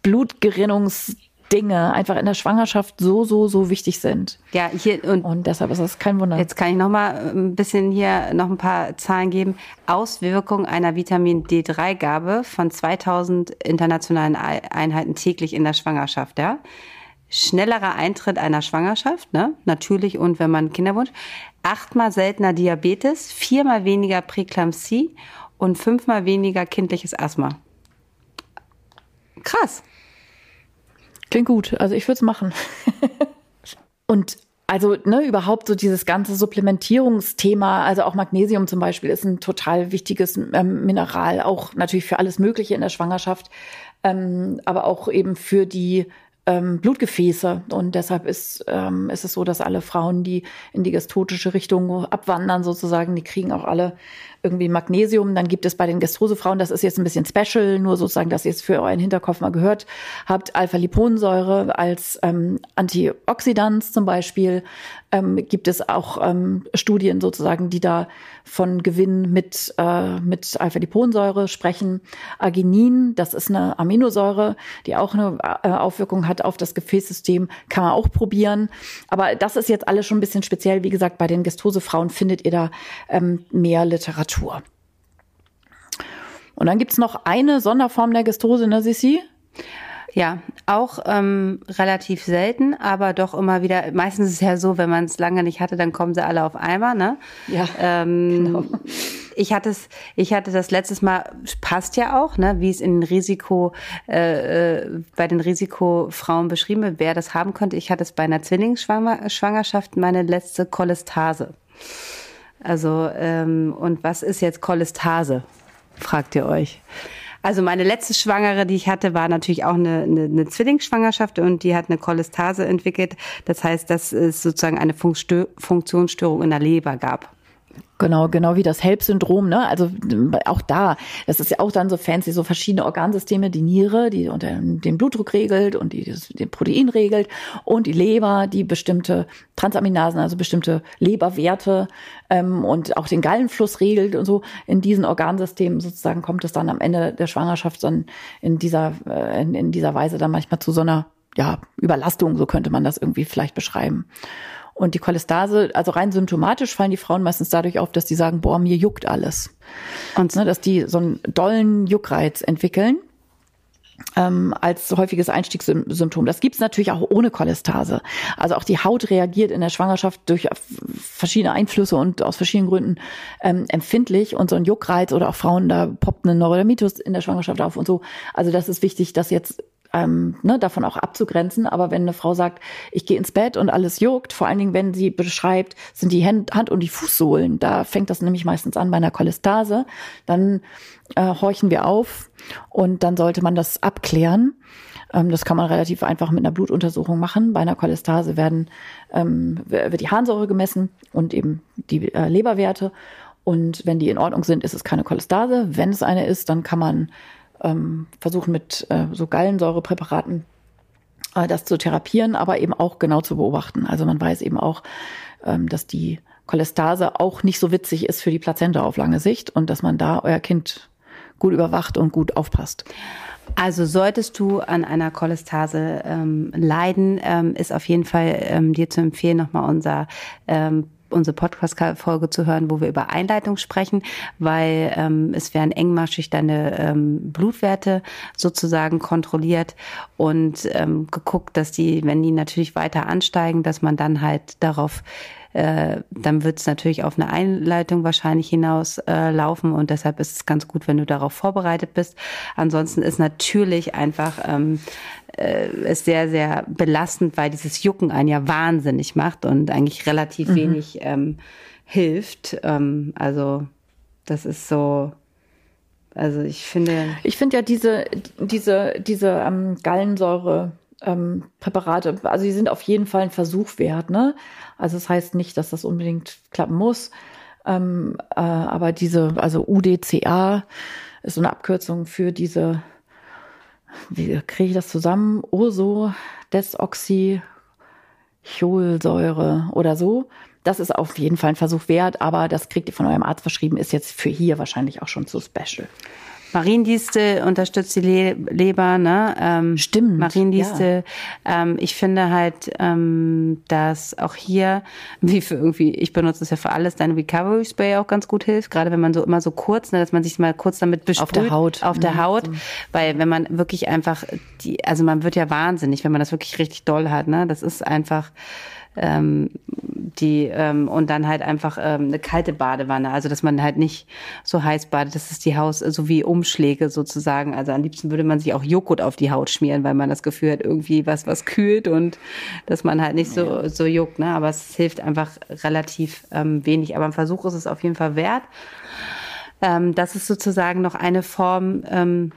Blutgerinnungs Dinge einfach in der Schwangerschaft so, so, so wichtig sind. Ja, hier und, und deshalb ist das kein Wunder. Jetzt kann ich noch mal ein bisschen hier noch ein paar Zahlen geben. Auswirkung einer Vitamin D3-Gabe von 2000 internationalen Einheiten täglich in der Schwangerschaft, ja. Schnellerer Eintritt einer Schwangerschaft, ne? Natürlich und wenn man Kinderwunsch. Achtmal seltener Diabetes, viermal weniger Präklampsie und fünfmal weniger kindliches Asthma. Krass. Klingt gut. Also ich würde es machen. [LAUGHS] Und also ne, überhaupt so dieses ganze Supplementierungsthema, also auch Magnesium zum Beispiel ist ein total wichtiges ähm, Mineral, auch natürlich für alles Mögliche in der Schwangerschaft, ähm, aber auch eben für die ähm, Blutgefäße. Und deshalb ist, ähm, ist es so, dass alle Frauen, die in die gestotische Richtung abwandern, sozusagen, die kriegen auch alle irgendwie Magnesium. Dann gibt es bei den Gastrosefrauen, das ist jetzt ein bisschen special, nur sozusagen, dass ihr es für euren Hinterkopf mal gehört habt, Alpha-Liponsäure als ähm, Antioxidant zum Beispiel. Ähm, gibt es auch ähm, Studien sozusagen, die da von Gewinn mit, äh, mit Alpha-Liponsäure sprechen. Arginin, das ist eine Aminosäure, die auch eine äh, Aufwirkung hat auf das Gefäßsystem, kann man auch probieren. Aber das ist jetzt alles schon ein bisschen speziell. Wie gesagt, bei den Gestosefrauen findet ihr da ähm, mehr Literatur. Literatur. Und dann gibt es noch eine Sonderform der Gestose, ne, Sissi? Ja, auch ähm, relativ selten, aber doch immer wieder. Meistens ist es ja so, wenn man es lange nicht hatte, dann kommen sie alle auf einmal. Ne? Ja. Ähm, genau. Ich hatte es, ich hatte das letztes Mal, passt ja auch, ne, wie es in Risiko äh, äh, bei den Risikofrauen beschrieben wird, wer das haben könnte. Ich hatte es bei einer Zwillingsschwangerschaft meine letzte Cholestase. Also, ähm, und was ist jetzt Cholestase? Fragt ihr euch. Also meine letzte Schwangere, die ich hatte, war natürlich auch eine, eine, eine Zwillingsschwangerschaft und die hat eine Cholestase entwickelt. Das heißt, dass es sozusagen eine Funktionsstörung in der Leber gab. Genau, genau wie das HELP-Syndrom, ne? Also auch da, das ist ja auch dann so fancy, so verschiedene Organsysteme, die Niere, die unter den Blutdruck regelt und die das, den Protein regelt und die Leber, die bestimmte Transaminasen, also bestimmte Leberwerte ähm, und auch den Gallenfluss regelt und so. In diesen Organsystemen sozusagen kommt es dann am Ende der Schwangerschaft dann in dieser äh, in, in dieser Weise dann manchmal zu so einer ja Überlastung, so könnte man das irgendwie vielleicht beschreiben. Und die Cholestase, also rein symptomatisch fallen die Frauen meistens dadurch auf, dass die sagen, boah, mir juckt alles. Und ne, dass die so einen dollen Juckreiz entwickeln ähm, als häufiges Einstiegssymptom. Das gibt's natürlich auch ohne Cholestase. Also auch die Haut reagiert in der Schwangerschaft durch verschiedene Einflüsse und aus verschiedenen Gründen ähm, empfindlich. Und so ein Juckreiz oder auch Frauen, da poppt ein Neurodermitis in der Schwangerschaft auf und so. Also das ist wichtig, dass jetzt ähm, ne, davon auch abzugrenzen. Aber wenn eine Frau sagt, ich gehe ins Bett und alles juckt, vor allen Dingen, wenn sie beschreibt, sind die Hand, Hand und die Fußsohlen, da fängt das nämlich meistens an bei einer Cholestase, dann äh, horchen wir auf und dann sollte man das abklären. Ähm, das kann man relativ einfach mit einer Blutuntersuchung machen. Bei einer Cholestase werden, ähm, wird die Harnsäure gemessen und eben die äh, Leberwerte. Und wenn die in Ordnung sind, ist es keine Cholestase. Wenn es eine ist, dann kann man ähm, versuchen mit äh, so Gallensäurepräparaten äh, das zu therapieren, aber eben auch genau zu beobachten. Also man weiß eben auch, ähm, dass die Cholestase auch nicht so witzig ist für die Plazenta auf lange Sicht und dass man da euer Kind gut überwacht und gut aufpasst. Also solltest du an einer Cholestase ähm, leiden, ähm, ist auf jeden Fall ähm, dir zu empfehlen, nochmal unser ähm, unsere Podcast-Folge zu hören, wo wir über Einleitung sprechen, weil ähm, es werden engmaschig deine ähm, Blutwerte sozusagen kontrolliert und ähm, geguckt, dass die, wenn die natürlich weiter ansteigen, dass man dann halt darauf äh, dann wird es natürlich auf eine Einleitung wahrscheinlich hinaus äh, und deshalb ist es ganz gut, wenn du darauf vorbereitet bist. Ansonsten ist natürlich einfach ähm, äh, ist sehr, sehr belastend, weil dieses Jucken einen ja wahnsinnig macht und eigentlich relativ mhm. wenig ähm, hilft. Ähm, also das ist so, also ich finde. Ich finde ja diese, diese, diese ähm, Gallensäure ähm, Präparate, also die sind auf jeden Fall ein Versuch wert. Ne? Also das heißt nicht, dass das unbedingt klappen muss. Ähm, äh, aber diese, also UDCA ist so eine Abkürzung für diese, wie kriege ich das zusammen? Oso Desoxycholsäure oder so. Das ist auf jeden Fall ein Versuch wert, aber das kriegt ihr von eurem Arzt verschrieben, ist jetzt für hier wahrscheinlich auch schon zu special. Mariendienste unterstützt die Le Leber, ne? Ähm, Stimmt. Mariendienste. Ja. Ähm, ich finde halt, ähm, dass auch hier, [LAUGHS] wie für irgendwie, ich benutze es ja für alles, dein Recovery Spray auch ganz gut hilft, gerade wenn man so immer so kurz, ne, dass man sich mal kurz damit besprüht. Auf der Haut. Auf der mhm. Haut. Weil wenn man wirklich einfach die, also man wird ja wahnsinnig, wenn man das wirklich richtig doll hat, ne? Das ist einfach, ähm, die ähm, und dann halt einfach ähm, eine kalte Badewanne, also dass man halt nicht so heiß badet, das ist die Haus so wie Umschläge sozusagen. Also am liebsten würde man sich auch Joghurt auf die Haut schmieren, weil man das Gefühl hat, irgendwie was was kühlt und dass man halt nicht so so juckt, ne? Aber es hilft einfach relativ ähm, wenig. Aber ein Versuch ist es auf jeden Fall wert. Ähm, das ist sozusagen noch eine Form. Ähm,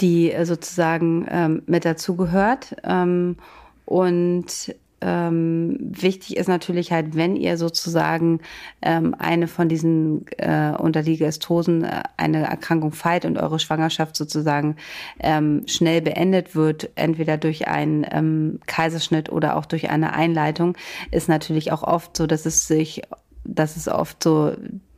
die sozusagen ähm, mit dazugehört. Ähm, und ähm, wichtig ist natürlich halt, wenn ihr sozusagen ähm, eine von diesen äh, unter die äh, eine Erkrankung feilt und eure Schwangerschaft sozusagen ähm, schnell beendet wird, entweder durch einen ähm, Kaiserschnitt oder auch durch eine Einleitung, ist natürlich auch oft so, dass es sich dass es oft so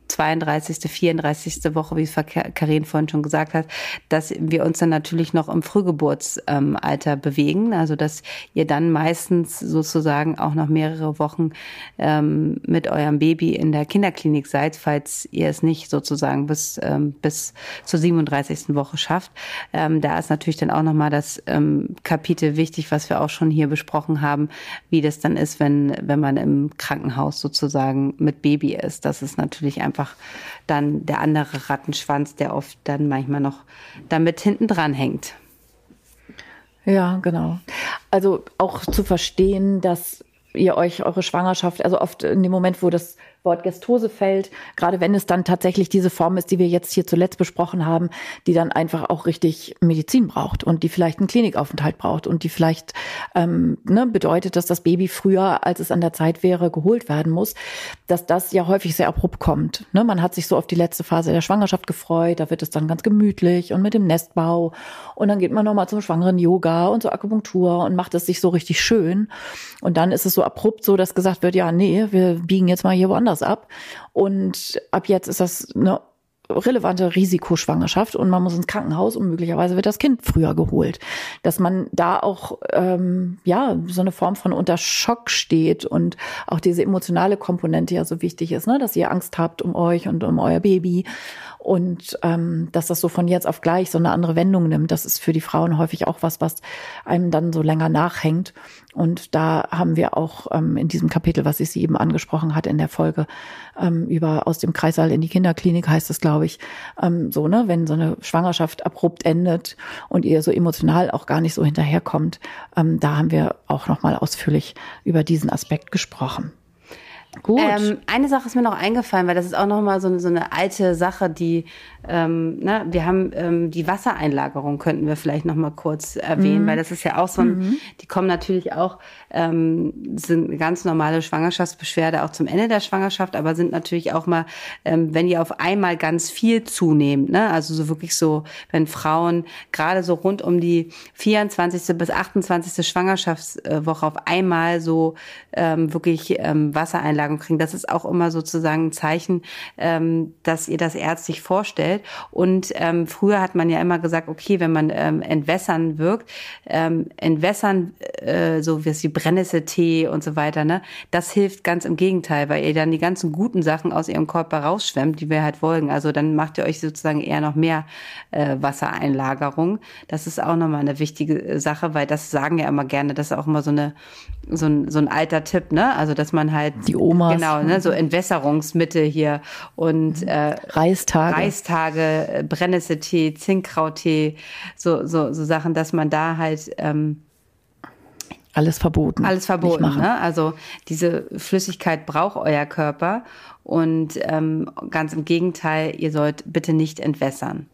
32., 34. Woche, wie Karin vorhin schon gesagt hat, dass wir uns dann natürlich noch im Frühgeburtsalter bewegen. Also dass ihr dann meistens sozusagen auch noch mehrere Wochen ähm, mit eurem Baby in der Kinderklinik seid, falls ihr es nicht sozusagen bis, ähm, bis zur 37. Woche schafft. Ähm, da ist natürlich dann auch nochmal das ähm, Kapitel wichtig, was wir auch schon hier besprochen haben, wie das dann ist, wenn, wenn man im Krankenhaus sozusagen mit Baby ist. Das ist natürlich einfach einfach dann der andere Rattenschwanz, der oft dann manchmal noch damit hinten dran hängt. Ja, genau. Also auch zu verstehen, dass ihr euch eure Schwangerschaft, also oft in dem Moment, wo das Wort Gestose fällt, gerade wenn es dann tatsächlich diese Form ist, die wir jetzt hier zuletzt besprochen haben, die dann einfach auch richtig Medizin braucht und die vielleicht einen Klinikaufenthalt braucht und die vielleicht ähm, ne, bedeutet, dass das Baby früher, als es an der Zeit wäre, geholt werden muss, dass das ja häufig sehr abrupt kommt. Ne? Man hat sich so auf die letzte Phase der Schwangerschaft gefreut, da wird es dann ganz gemütlich und mit dem Nestbau und dann geht man nochmal zum schwangeren Yoga und zur Akupunktur und macht es sich so richtig schön und dann ist es so abrupt so, dass gesagt wird, ja, nee, wir biegen jetzt mal hier woanders anders ab. Und ab jetzt ist das eine relevante Risikoschwangerschaft und man muss ins Krankenhaus und möglicherweise wird das Kind früher geholt. Dass man da auch ähm, ja so eine Form von unter Schock steht und auch diese emotionale Komponente ja so wichtig ist, ne? dass ihr Angst habt um euch und um euer Baby und ähm, dass das so von jetzt auf gleich so eine andere Wendung nimmt. Das ist für die Frauen häufig auch was, was einem dann so länger nachhängt. Und da haben wir auch ähm, in diesem Kapitel, was ich sie eben angesprochen hatte in der Folge ähm, über aus dem Kreissaal in die Kinderklinik heißt es, glaube ich, ähm, so ne, wenn so eine Schwangerschaft abrupt endet und ihr so emotional auch gar nicht so hinterherkommt, ähm, da haben wir auch noch mal ausführlich über diesen Aspekt gesprochen. Gut. Ähm, eine Sache ist mir noch eingefallen, weil das ist auch noch mal so, so eine alte Sache, die ähm, ne, wir haben ähm, die Wassereinlagerung könnten wir vielleicht noch mal kurz erwähnen, mhm. weil das ist ja auch so ein, mhm. die kommen natürlich auch ähm, sind eine ganz normale Schwangerschaftsbeschwerde auch zum Ende der Schwangerschaft, aber sind natürlich auch mal, ähm, wenn die auf einmal ganz viel zunehmen, ne, also so wirklich so, wenn Frauen gerade so rund um die 24. bis 28. Schwangerschaftswoche auf einmal so ähm, wirklich ähm, Wassereinlagerung Wassereinlagerung kriegen. Das ist auch immer sozusagen ein Zeichen, ähm, dass ihr das ärztlich vorstellt. Und ähm, früher hat man ja immer gesagt, okay, wenn man ähm, entwässern wirkt, ähm, entwässern, äh, so wie es die Brennnesseltee und so weiter, ne, das hilft ganz im Gegenteil, weil ihr dann die ganzen guten Sachen aus ihrem Körper rausschwemmt, die wir halt wollen. Also dann macht ihr euch sozusagen eher noch mehr äh, Wassereinlagerung. Das ist auch nochmal eine wichtige Sache, weil das sagen ja immer gerne, das ist auch immer so eine so ein, so ein alter Tipp, ne? Also dass man halt die Omas genau, ne, so Entwässerungsmittel hier und äh, Reistage, Reistage, Brennnesseltee, Zinkkrauttee, so so so Sachen, dass man da halt ähm, alles verboten. Alles verboten. Ne? Also diese Flüssigkeit braucht euer Körper und ähm, ganz im Gegenteil, ihr sollt bitte nicht entwässern.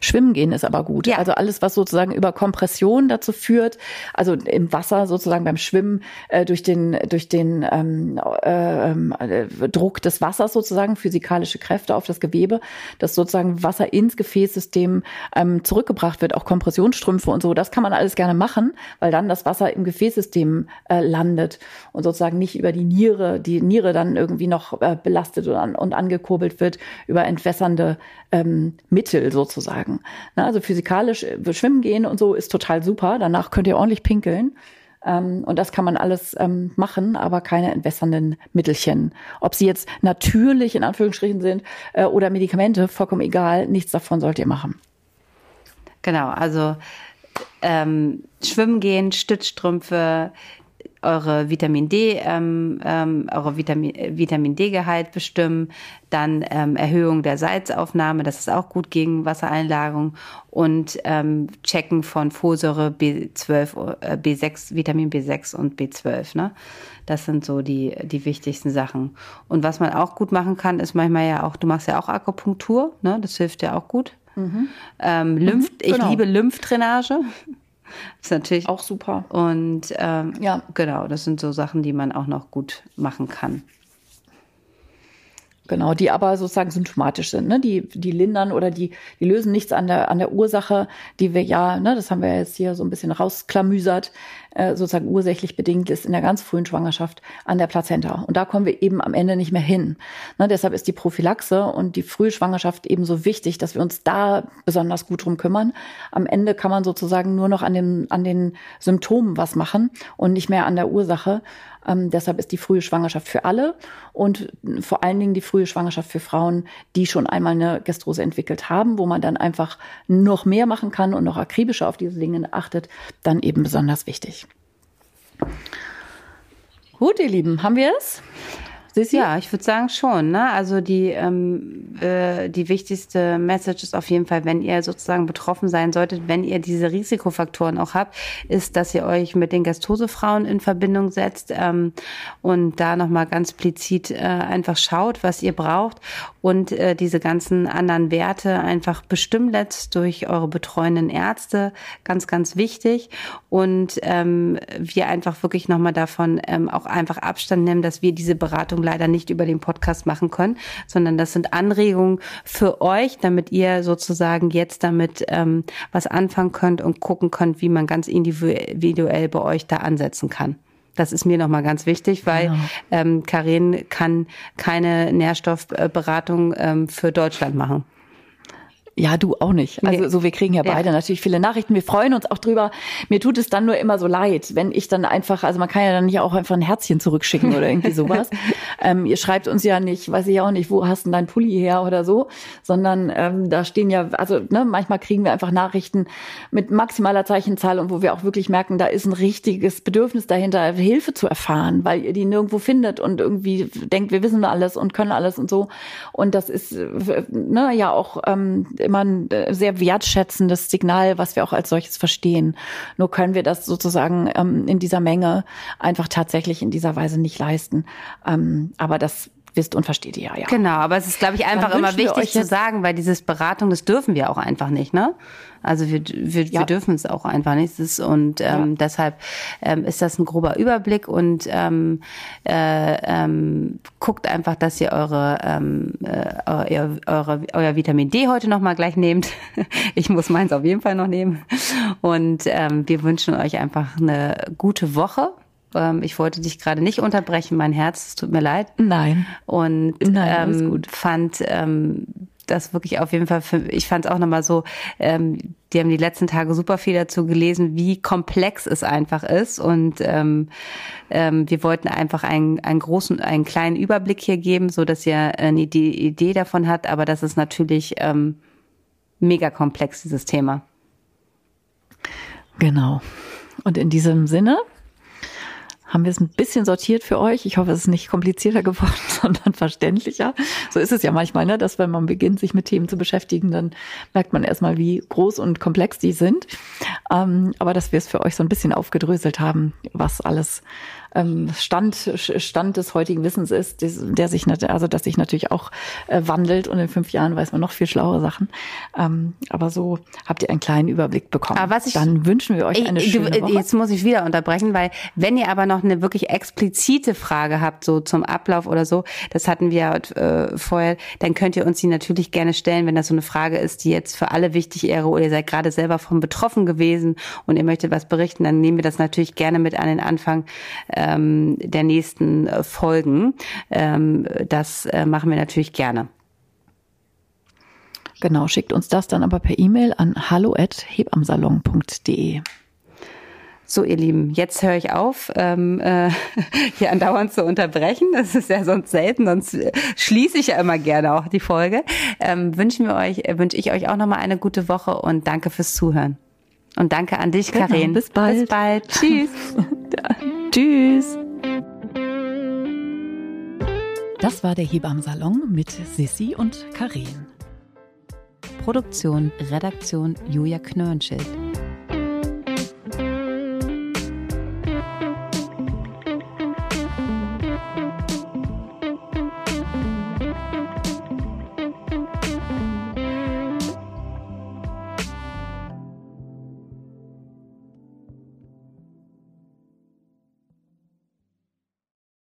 Schwimmen gehen ist aber gut. Ja. Also alles, was sozusagen über Kompression dazu führt, also im Wasser sozusagen beim Schwimmen äh, durch den durch den ähm, äh, äh, Druck des Wassers sozusagen physikalische Kräfte auf das Gewebe, dass sozusagen Wasser ins Gefäßsystem ähm, zurückgebracht wird, auch Kompressionsstrümpfe und so. Das kann man alles gerne machen, weil dann das Wasser im Gefäßsystem äh, landet und sozusagen nicht über die Niere, die Niere dann irgendwie noch äh, belastet und, an, und angekurbelt wird über entwässernde ähm, Mittel sozusagen. Na, also physikalisch äh, schwimmen gehen und so ist total super. Danach könnt ihr ordentlich pinkeln. Ähm, und das kann man alles ähm, machen, aber keine entwässernden Mittelchen. Ob sie jetzt natürlich in Anführungsstrichen sind äh, oder Medikamente, vollkommen egal. Nichts davon sollt ihr machen. Genau, also ähm, Schwimmen gehen, Stützstrümpfe, eure Vitamin D, ähm, ähm, eure Vitamin, äh, Vitamin D-Gehalt bestimmen, dann ähm, Erhöhung der Salzaufnahme, das ist auch gut gegen Wassereinlagerung und ähm, Checken von Folsäure B12, äh, B6, Vitamin B6 und B12. Ne? Das sind so die, die wichtigsten Sachen. Und was man auch gut machen kann, ist manchmal ja auch, du machst ja auch Akupunktur, ne? das hilft ja auch gut. Mhm. Ähm, Lymph, mhm, genau. Ich liebe Lymphdrainage. Das ist natürlich auch super. Und ähm, ja, genau, das sind so Sachen, die man auch noch gut machen kann. Genau, die aber sozusagen symptomatisch sind, ne? Die, die lindern oder die, die lösen nichts an der, an der Ursache, die wir ja, ne, das haben wir jetzt hier so ein bisschen rausklamüsert, äh, sozusagen ursächlich bedingt ist in der ganz frühen Schwangerschaft an der Plazenta. Und da kommen wir eben am Ende nicht mehr hin. Ne? Deshalb ist die Prophylaxe und die frühe Schwangerschaft eben so wichtig, dass wir uns da besonders gut drum kümmern. Am Ende kann man sozusagen nur noch an den, an den Symptomen was machen und nicht mehr an der Ursache. Ähm, deshalb ist die frühe Schwangerschaft für alle und vor allen Dingen die frühe Schwangerschaft für Frauen, die schon einmal eine Gastrose entwickelt haben, wo man dann einfach noch mehr machen kann und noch akribischer auf diese Dinge achtet, dann eben besonders wichtig. Gut, ihr Lieben, haben wir es? Sissi? Ja, ich würde sagen schon. Ne? Also die, ähm, äh, die wichtigste Message ist auf jeden Fall, wenn ihr sozusagen betroffen sein solltet, wenn ihr diese Risikofaktoren auch habt, ist, dass ihr euch mit den Gastosefrauen in Verbindung setzt ähm, und da nochmal ganz plizit äh, einfach schaut, was ihr braucht und äh, diese ganzen anderen Werte einfach bestimmen lässt durch eure betreuenden Ärzte. Ganz, ganz wichtig. Und ähm, wir einfach wirklich nochmal davon ähm, auch einfach Abstand nehmen, dass wir diese Beratung leider nicht über den Podcast machen können, sondern das sind Anregungen für euch, damit ihr sozusagen jetzt damit ähm, was anfangen könnt und gucken könnt, wie man ganz individuell bei euch da ansetzen kann. Das ist mir nochmal ganz wichtig, weil genau. ähm, Karin kann keine Nährstoffberatung ähm, für Deutschland machen. Ja, du auch nicht. Also so, wir kriegen ja beide ja. natürlich viele Nachrichten. Wir freuen uns auch drüber. Mir tut es dann nur immer so leid, wenn ich dann einfach, also man kann ja dann nicht auch einfach ein Herzchen zurückschicken oder irgendwie sowas. [LAUGHS] ähm, ihr schreibt uns ja nicht, weiß ich auch nicht, wo hast du dein Pulli her oder so, sondern ähm, da stehen ja, also ne, manchmal kriegen wir einfach Nachrichten mit maximaler Zeichenzahl und wo wir auch wirklich merken, da ist ein richtiges Bedürfnis dahinter, Hilfe zu erfahren, weil ihr die nirgendwo findet und irgendwie denkt, wir wissen alles und können alles und so. Und das ist ne, ja auch ähm, immer ein äh, sehr wertschätzendes Signal, was wir auch als solches verstehen. Nur können wir das sozusagen ähm, in dieser Menge einfach tatsächlich in dieser Weise nicht leisten. Ähm, aber das wisst und versteht ihr ja. ja. Genau, aber es ist, glaube ich, einfach immer wichtig zu sagen, weil dieses Beratung, das dürfen wir auch einfach nicht, ne? Also wir, wir, ja. wir dürfen es auch einfach nicht. Ist, und ähm, ja. deshalb ähm, ist das ein grober Überblick und ähm, äh, ähm, guckt einfach, dass ihr eure, ähm, äh, eure, eure, euer Vitamin D heute nochmal gleich nehmt. [LAUGHS] ich muss meins auf jeden Fall noch nehmen. Und ähm, wir wünschen euch einfach eine gute Woche Ähm, ich wollte dich gerade nicht unterbrechen, mein Herz, es tut mir leid. Nein. Und Nein, ähm, fand ähm, das wirklich auf jeden Fall, für, ich fand es auch nochmal so, ähm, die haben die letzten Tage super viel dazu gelesen, wie komplex es einfach ist. Und ähm, ähm, wir wollten einfach einen, einen großen, einen kleinen Überblick hier geben, so dass ihr eine Idee, Idee davon habt. Aber das ist natürlich ähm, mega komplex, dieses Thema. Genau. Und in diesem Sinne haben wir es ein bisschen sortiert für euch. Ich hoffe, es ist nicht komplizierter geworden, [LAUGHS] sondern verständlicher. So ist es ja manchmal, ne, dass wenn man beginnt, sich mit Themen zu beschäftigen, dann merkt man erstmal, wie groß und komplex die sind. Ähm, aber dass wir es für euch so ein bisschen aufgedröselt haben, was alles ähm, Stand, Stand des heutigen Wissens ist, der sich, also dass sich natürlich auch äh, wandelt und in fünf Jahren weiß man noch viel schlauere Sachen. Ähm, aber so habt ihr einen kleinen Überblick bekommen. Aber was ich, Dann wünschen wir euch eine ich, schöne Woche. Jetzt muss ich wieder unterbrechen, weil wenn ihr aber noch eine wirklich explizite Frage habt, so zum Ablauf oder so, das hatten wir äh, vorher, dann könnt ihr uns die natürlich gerne stellen, wenn das so eine Frage ist, die jetzt für alle wichtig wäre oder ihr seid gerade selber von betroffen gewesen und ihr möchtet was berichten, dann nehmen wir das natürlich gerne mit an den Anfang. Äh, ähm, der nächsten äh, Folgen. Ähm, das äh, machen wir natürlich gerne. Genau, schickt uns das dann aber per E-Mail an hallo@hebamsalon.de. So, ihr Lieben, jetzt höre ich auf, ähm, äh, [LAUGHS] hier andauernd zu unterbrechen. Das ist ja sonst selten, sonst schließe ich ja immer gerne auch die Folge. Ähm, wünschen wir euch, äh, wünsche ich euch auch nochmal eine gute Woche und danke fürs Zuhören. Und danke an dich, genau, Karin. Bis bald. Bis bald. Tschüss. [LAUGHS] [LAUGHS] Tschüss. Das war der Hebammsalon mit Sissi und Karin. Produktion, Redaktion Julia Knörnschild.